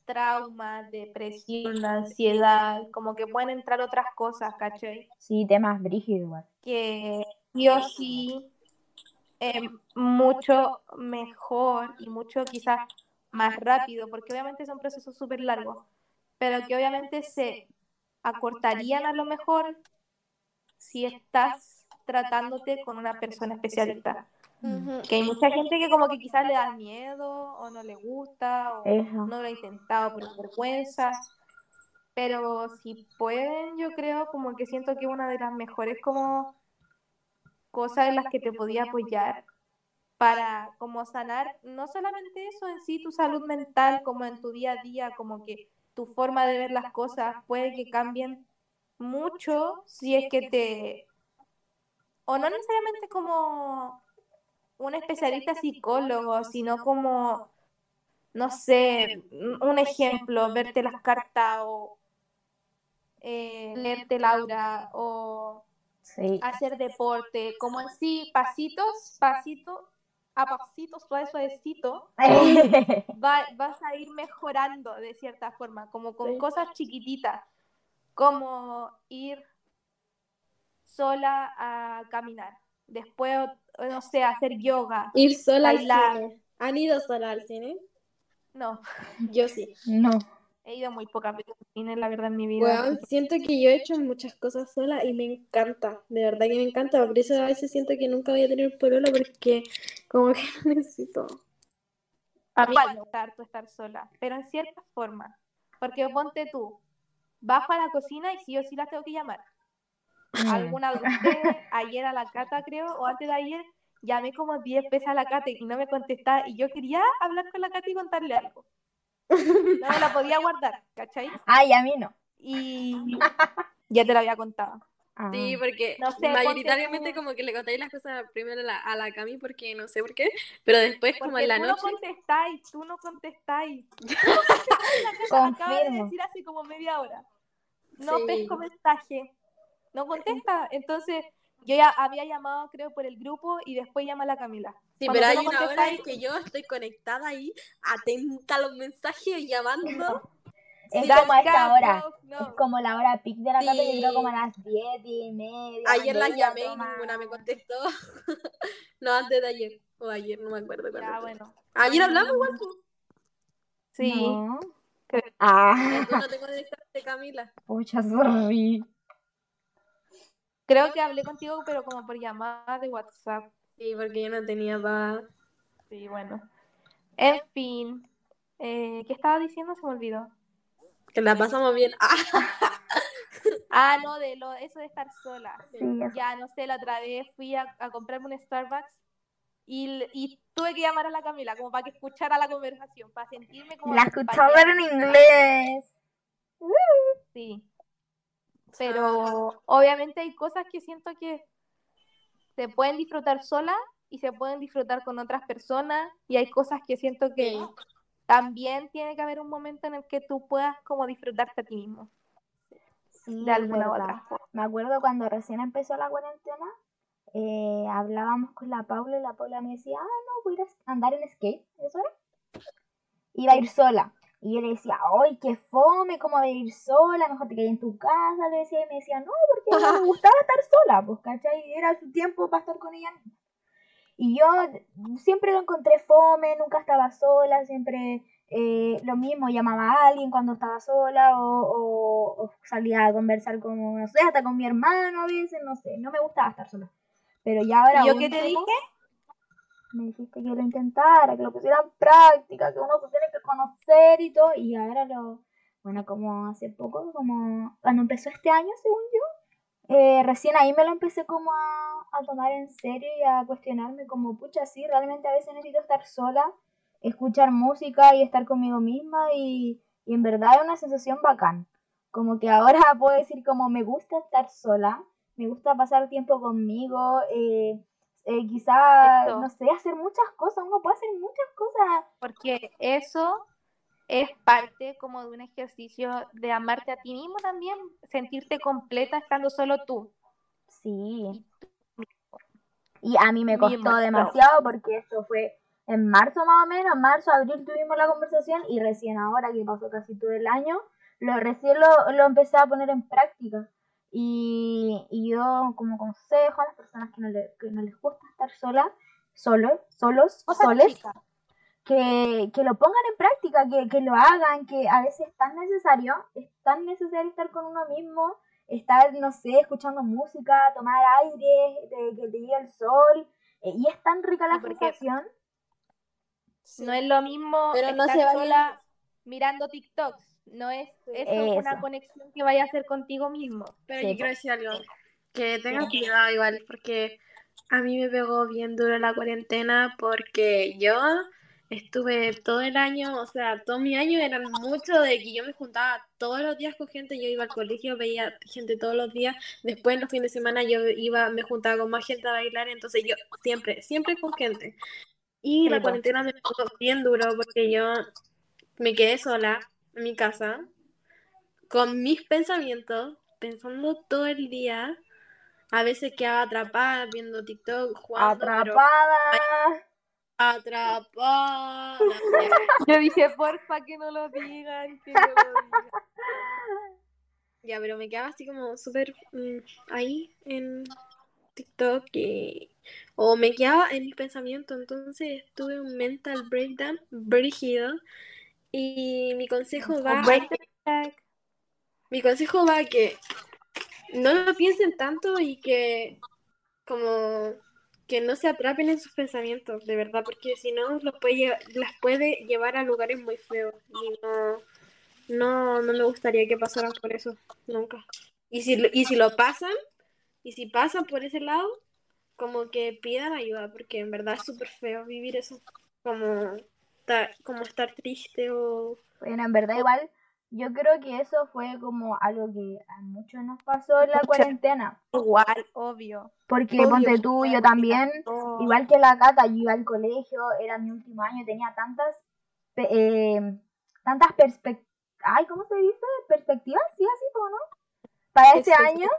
trauma, depresión, ansiedad, como que pueden entrar otras cosas, ¿cachai? sí, temas brígidos igual. Que sí o sí es mucho mejor y mucho quizás más rápido, porque obviamente son procesos súper largos, pero que obviamente se acortarían a lo mejor si estás tratándote con una persona especialista. Que hay mucha gente que como que quizás le da miedo o no le gusta o Eso. no lo ha intentado por vergüenza. Pero si pueden, yo creo como que siento que una de las mejores como cosas en las que te podía apoyar para como sanar no solamente eso en sí, tu salud mental, como en tu día a día, como que tu forma de ver las cosas puede que cambien mucho si es que te... O no necesariamente como un especialista psicólogo, sino como, no sé, un ejemplo, verte las cartas o eh, leerte Laura o Sí. hacer deporte, como en sí, pasitos, pasito a pasito, suave, suavecito, va- vas a ir mejorando de cierta forma, como con Sí. cosas chiquititas, como ir sola a caminar, después, no sé, hacer yoga, Ir sola al cine. ¿Han ido sola al cine? no, Yo sí. no. He ido muy pocas veces al cine, la verdad, en mi vida. Siento que yo he hecho muchas cosas sola y me encanta. De verdad que me encanta. Por eso a veces siento que nunca voy a tener pololo porque como que lo necesito. A mí me gusta harto estar sola, pero en cierta forma. Porque ponte tú, bajo a la cocina y sí o sí las tengo que llamar. Mm. Alguna de ustedes, ayer a la Cata creo, o antes de ayer, llamé como 10 veces a la Cata y no me contestaba. Y yo quería hablar con la Cata y contarle algo. No me la podía guardar, ¿cachai? Ay, a mí no. Y ya te lo había contado. Ah. Sí, porque No sé, ponte mayoritariamente tú- como que le contáis las cosas primero a la, a la Cami porque no sé por qué, pero después como en la tú noche... no contestáis, tú no contestáis. Tú no contestáis, la acaba de decir hace como media hora. No Sí. pesco mensaje. No contesta. Entonces, yo ya había llamado, creo, por el grupo y después llama a la Camila. Sí, Cuando pero hay una hora en que yo estoy conectada ahí, atenta a los mensajes, llamando. Es como a esta hora. no. Es como la hora pic de la Cata, yo creo Sí. como a las 10 y media. Ayer las llamé y ninguna me contestó. no, antes de ayer. O ayer, no me acuerdo. Ya, fue. bueno. Ayer hablamos igual. Sí. No. Ah, Tú no te conectaste, Camila. pucha, sorry. Creo que hablé contigo, pero como por llamada de WhatsApp. Sí, porque yo no tenía para... Sí, bueno. En fin. Eh, ¿qué estaba diciendo? Se me olvidó. Que la pasamos bien. Ah, no, de lo, eso de estar sola. Sí. Ya, no sé, la otra vez fui a, a comprarme un Starbucks y, y tuve que llamar a la Camila como para que escuchara la conversación, para sentirme como La escuchaba en inglés. Sí. Pero obviamente hay cosas que siento que se pueden disfrutar sola y se pueden disfrutar con otras personas y hay cosas que siento que Sí. también tiene que haber un momento en el que tú puedas como disfrutarte a ti mismo, Sí, de alguna otra. Me acuerdo cuando recién empezó la cuarentena, eh, hablábamos con la Paula y la Paula me decía, ah, no, voy a andar en skate, ¿eso era? Iba a ir sola. Y yo le decía, ¡ay, qué fome! ¿Cómo a ir sola? Mejor te quedas en tu casa. Le decía, y me decía, no, porque ella me gustaba estar sola, pues, ¿cachai? Era su tiempo para estar con ella misma. Y yo siempre lo encontré fome, nunca estaba sola, siempre eh, lo mismo, llamaba a alguien cuando estaba sola o, o- o salía a conversar con, no sé, hasta con mi hermano a veces, no sé, no me gustaba estar sola. Pero ya ahora ¿Y yo qué te dije? Me dijiste que lo intentara, que lo pusiera en práctica, que uno se tiene que conocer y todo, y ahora lo, bueno, como hace poco, como cuando empezó este año, según yo, eh, recién ahí me lo empecé como a, a tomar en serio y a cuestionarme como, pucha, sí, realmente a veces necesito estar sola, escuchar música y estar conmigo misma y, y en verdad es una sensación bacán. Como que ahora puedo decir como me gusta estar sola, me gusta pasar tiempo conmigo, eh, eh, quizá, no sé, hacer muchas cosas, uno puede hacer muchas cosas. Porque eso es parte como de un ejercicio de amarte a ti mismo también, sentirte completa estando solo tú. Sí. Y a mí me costó demasiado porque esto fue en marzo más o menos, en marzo, abril tuvimos la conversación y recién ahora que pasó casi todo el año, lo recién lo, lo empecé a poner en práctica. Y, y yo como consejo a las personas que no, le- que no les gusta estar solas, solos, solos, Cosas soles, que, que lo pongan en práctica, que, que lo hagan, que a veces es tan necesario, es tan necesario estar con uno mismo, estar, no sé, escuchando música, tomar aire, de, que te llegue el sol, eh, y es tan rica la sensación. No es lo mismo Pero no se sola mirando TikToks. No es eso, es una conexión que vaya a hacer contigo mismo. Pero Sí, yo quiero decir algo. Que tengas cuidado igual, porque a mí me pegó bien duro la cuarentena porque yo estuve todo el año, o sea, todo mi año era mucho de que yo me juntaba todos los días con gente, yo iba al colegio, veía gente todos los días, después en los fines de semana yo iba, me juntaba con más gente a bailar, entonces yo siempre, siempre con gente. Y la po. cuarentena me pegó bien duro porque yo me quedé sola en mi casa con mis pensamientos, pensando todo el día. A veces quedaba atrapada viendo TikTok, jugando, pero Atrapada. atrapada. Yo dije, porfa, que no lo digan, que no lo digan. Ya, pero me quedaba así como súper mm, ahí en TikTok y... o me quedaba en mis pensamientos. Entonces tuve un mental breakdown brígido y mi consejo va a. Mi consejo va a que no lo piensen tanto y que como que no se atrapen en sus pensamientos, de verdad, porque si no los puede las puede llevar a lugares muy feos y no no no me gustaría que pasaran por eso nunca. Y si lo- y si lo pasan y si pasan por ese lado, como que pidan ayuda, porque en verdad es súper feo vivir eso, como estar, como estar triste o Bueno, en verdad igual, yo creo que eso fue como algo que a muchos nos pasó en la cuarentena. Igual, obvio. Porque Obvio, ponte tú, yo también, igual que la Cata, yo iba al colegio, era mi último año, tenía tantas, pe- eh, tantas perspectivas, ay, ¿cómo se dice? ¿Perspectivas? Sí, así, ¿o no? Para este año,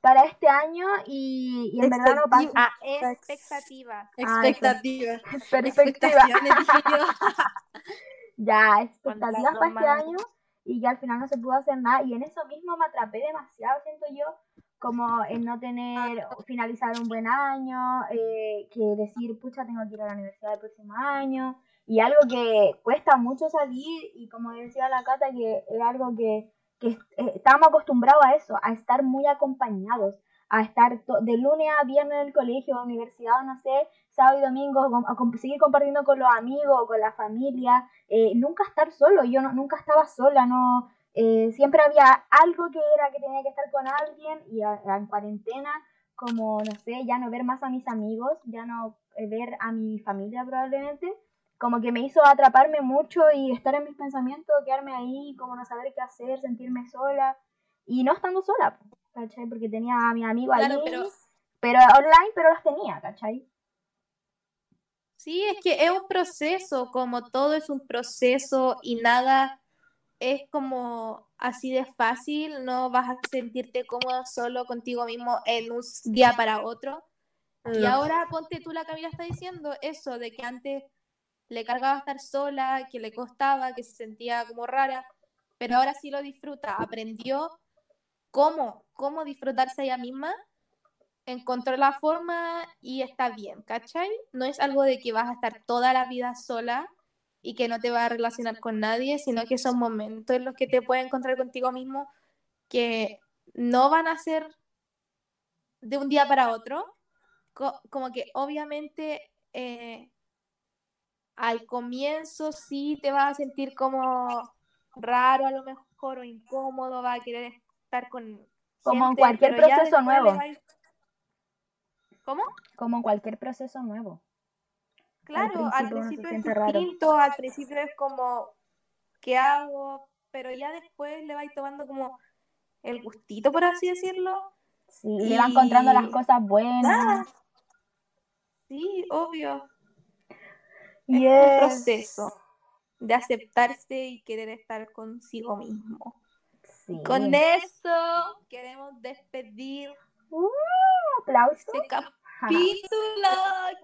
para este año y, y en verdad no pasa. Ah, expectativas. expectativas. Perspectiva. Yo. ya, expectativas para este año y que al final no se pudo hacer nada y en eso mismo me atrapé demasiado, siento yo, como en no tener, finalizar un buen año, eh, que decir, pucha, tengo que ir a la universidad el próximo año y algo que cuesta mucho salir y como decía la Cata, que es algo que, que eh, estamos acostumbrados a eso, a estar muy acompañados, a estar de lunes a viernes en el colegio, universidad, no sé, sábado y domingo, a seguir compartiendo con los amigos, con la familia, eh, nunca estar solo, yo no, nunca estaba sola, no, eh, siempre había algo que era que tenía que estar con alguien y en cuarentena, como, no sé, ya no ver más a mis amigos, ya no eh, ver a mi familia probablemente, como que me hizo atraparme mucho y estar en mis pensamientos, quedarme ahí, como no saber qué hacer, sentirme sola y no estando sola, ¿cachai? Porque tenía a mi amigo ahí, Claro, pero pero online, pero los tenía, ¿cachai? Sí, es que es un proceso, como todo es un proceso y nada es como así de fácil, no vas a sentirte cómodo solo contigo mismo en un día para otro. Y No. ahora ponte tú, la Camila está diciendo eso, de que antes le cargaba estar sola, que le costaba, que se sentía como rara, pero ahora sí lo disfruta, aprendió cómo, cómo disfrutarse ella misma, encontró la forma y está bien, ¿cachai? No es algo de que vas a estar toda la vida sola y que no te vas a relacionar con nadie, sino que son momentos en los que te puedes encontrar contigo mismo que no van a ser de un día para otro, co- como que obviamente eh, al comienzo sí te vas a sentir como raro a lo mejor o incómodo, va a querer estar con Como en cualquier proceso nuevo. a ¿Cómo? Como en cualquier proceso nuevo. Claro, al principio es siente raro. distinto, al principio es como, ¿qué hago? Pero ya después le vais tomando como el gustito, por así decirlo. Sí, y le va encontrando las cosas buenas. Sí, obvio. Y es un es- proceso de aceptarse y querer estar consigo mismo. Sí. Con eso queremos despedir Uh, aplausos. este capítulo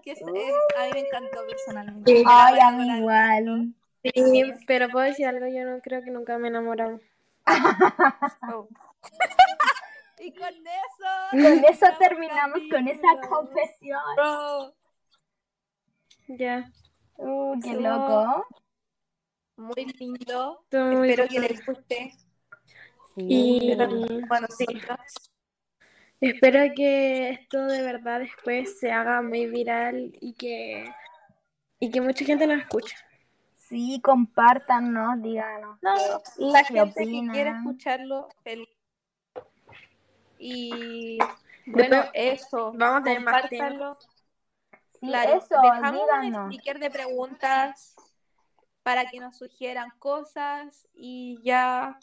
que es- es- a mí me encantó personalmente. Ay, a mí igual. Sí, pero puedo decir algo, yo no creo que nunca me he enamorado. Oh. Y con eso. Con eso terminamos con esa confesión. Bro, Ya. Uh, qué Estuvo loco. Muy lindo. Estuvo muy Espero que les guste. Y Bueno, sí. espero que esto de verdad después se haga muy viral y que, y que mucha gente nos escuche. Sí, compártanos, díganos. No, la ¿Qué gente que quiere escucharlo, feliz. Y bueno, Después eso. vamos a tener más compártanlo. Sí, Claro, eso, dejamos un sticker de preguntas para que nos sugieran cosas y ya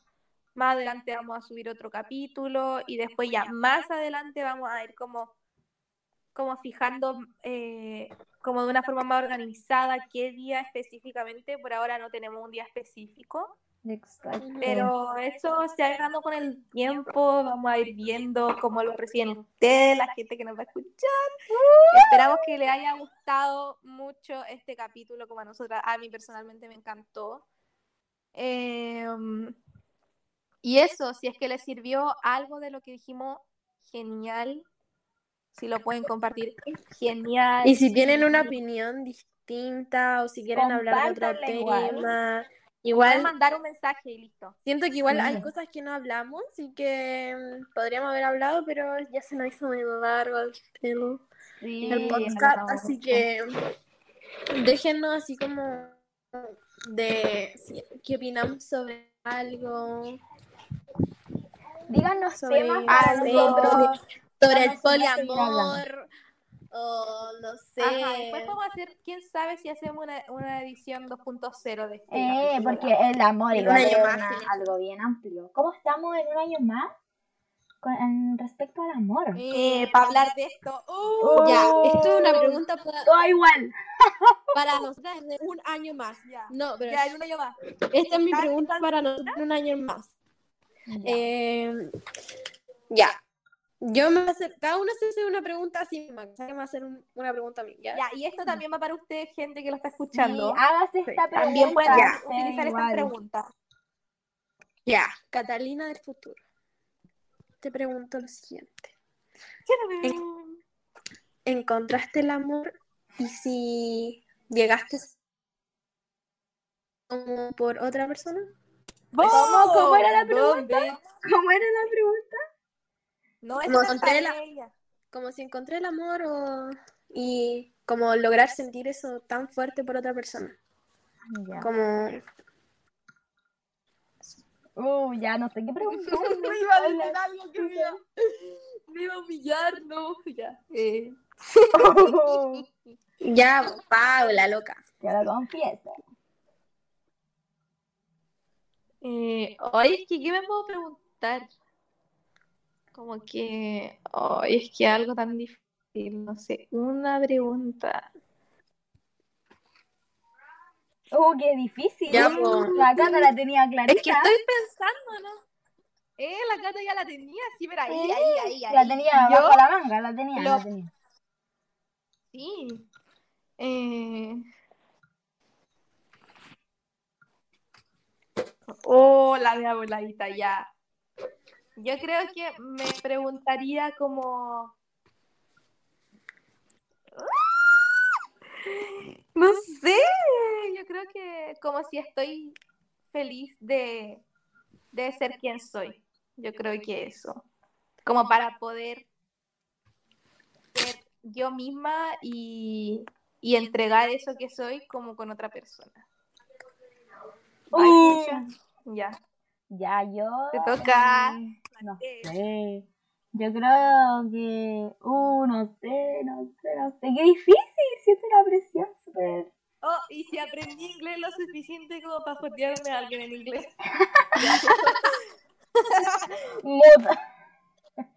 más adelante vamos a subir otro capítulo y después ya más adelante vamos a ir como, como fijando eh, como de una forma más organizada qué día específicamente. Por ahora no tenemos un día específico. Exacto. Pero eso se va dando con el tiempo, vamos a ir viendo cómo lo reciben ustedes, la gente que nos va a escuchar. Esperamos que les haya gustado mucho este capítulo, como a nosotras, a mí personalmente me encantó. Eh, y eso, si es que les sirvió algo de lo que dijimos, genial. Si lo pueden compartir, genial. Y si tienen una opinión distinta o si quieren hablar de otro Compártanla igual. mandar un mensaje y listo. siento que igual hay cosas que no hablamos y que mm, podríamos haber hablado, pero ya se nos hizo muy largo el, el- Sí, el podcast, así que déjenos así como de si- qué opinamos sobre algo, Díganos sobre, temas nosotros. sobre el poliamor o no sé. Ajá, después podemos hacer, quién sabe si hacemos una, una edición 2.0 de este Eh, porque el amor En igual un año es sí. algo bien amplio. ¿Cómo estamos en un año más? Con, en respecto al amor. Eh, para hablar de esto. ¡uh! Ya, esto es una pregunta para, Todo igual. para nosotras de un año más. Ya, No, pero ya, en un año más. esta es mi pregunta para nosotros un año más. Eh, ya. Yo me voy a hacer, cada uno se hace una pregunta así misma. o sea, que me va a hacer un- una pregunta a mí, ¿ya? Ya, y esto también va para usted, gente que lo está Sí, escuchando. hágase esta pregunta. También pueden utilizar estas igual. preguntas. Ya. Catalina del futuro. Te pregunto lo siguiente. ¿Encontraste el amor? Y si llegaste como por otra persona? ¿Cómo? ¿Cómo era la pregunta? ¿Dónde? ¿Cómo era la pregunta? No es Como encontré la- paella. Como si encontré el amor o... y como lograr sentir eso tan fuerte por otra persona. Ya. Como... Uh, ya no sé qué preguntar. Me iba a decir algo que me iba, me iba a humillar, no, ya. Eh, Ya, Paula, loca. Ya lo confieso. eh, oye, ¿qué me puedo preguntar? Como que, oye, es que algo tan difícil, no sé, una pregunta. Uh, qué difícil. La Cata la tenía clarita. Es que estoy pensando, ¿no? Eh, la gata ya la tenía, sí, pero ahí, ahí, ahí, La ahí. tenía Yo- bajo la manga, la tenía, Lo- la tenía. Sí. Eh... Oh, la de abuelita, ya. Yo creo que me preguntaría como... No sé, yo creo que como si estoy feliz de, de ser quien soy. Yo creo que eso. Como para poder ser yo misma y, y entregar eso que soy como con otra persona. Ay, Uh. Ya. Ya, yo. Te toca. eh, No sé. Yo creo que. Uh, no sé, no sé, no sé. Qué difícil, siento una presión súper. Oh, y si aprendí inglés lo suficiente como para jotearme a alguien en inglés. muda.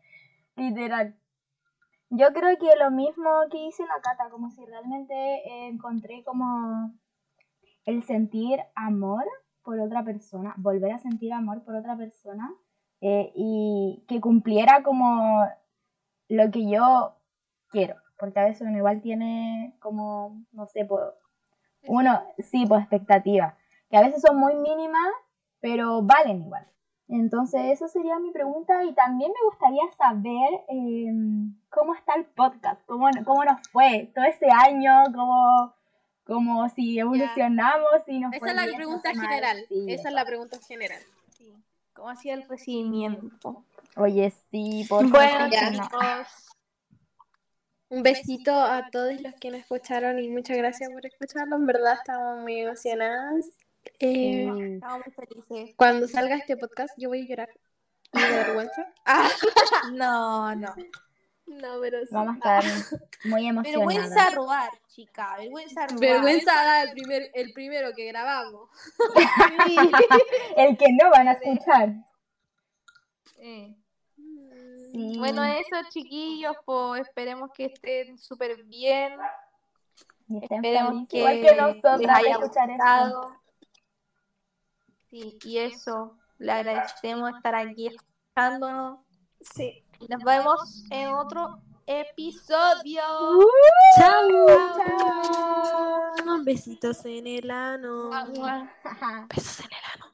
Literal. Yo creo que lo mismo que hice la Cata, como si realmente eh, encontré como el sentir amor por otra persona, volver a sentir amor por otra persona eh, y que cumpliera como lo que yo quiero, porque a veces uno igual tiene como, no sé, uno, sí, pues expectativas, que a veces son muy mínimas, pero valen igual. Entonces, esa sería mi pregunta y también me gustaría saber eh, cómo está el podcast, cómo, cómo nos fue todo este año, cómo, cómo si evolucionamos, si nos Esa es la pregunta mal. general. Sí. Esa es la pregunta general. Sí. ¿Cómo hacía el recibimiento? Oye, sí, por Bueno, favor, ya. no. chicos. Un besito a todos los que nos escucharon y muchas gracias por escucharlo. En verdad estamos muy emocionadas. Eh, Sí. Estamos muy felices. Cuando salga este podcast yo voy a llorar. Y de vergüenza. Ah, No, no. no, pero sí. Vamos a estar muy emocionadas. Vergüenza robar, chica. Vergüenza robar. Vergüenza da el, primer, el primero que grabamos. El que no van a escuchar. Eh. Sí. Bueno, eso, chiquillos, pues esperemos que estén súper bien. Y estén Esperemos que igual que les haya esto. gustado. Sí, y eso, le agradecemos estar aquí escuchándonos. Sí. Nos vemos en otro episodio. Chao. Chao. Besitos en el ano. Besos en el ano.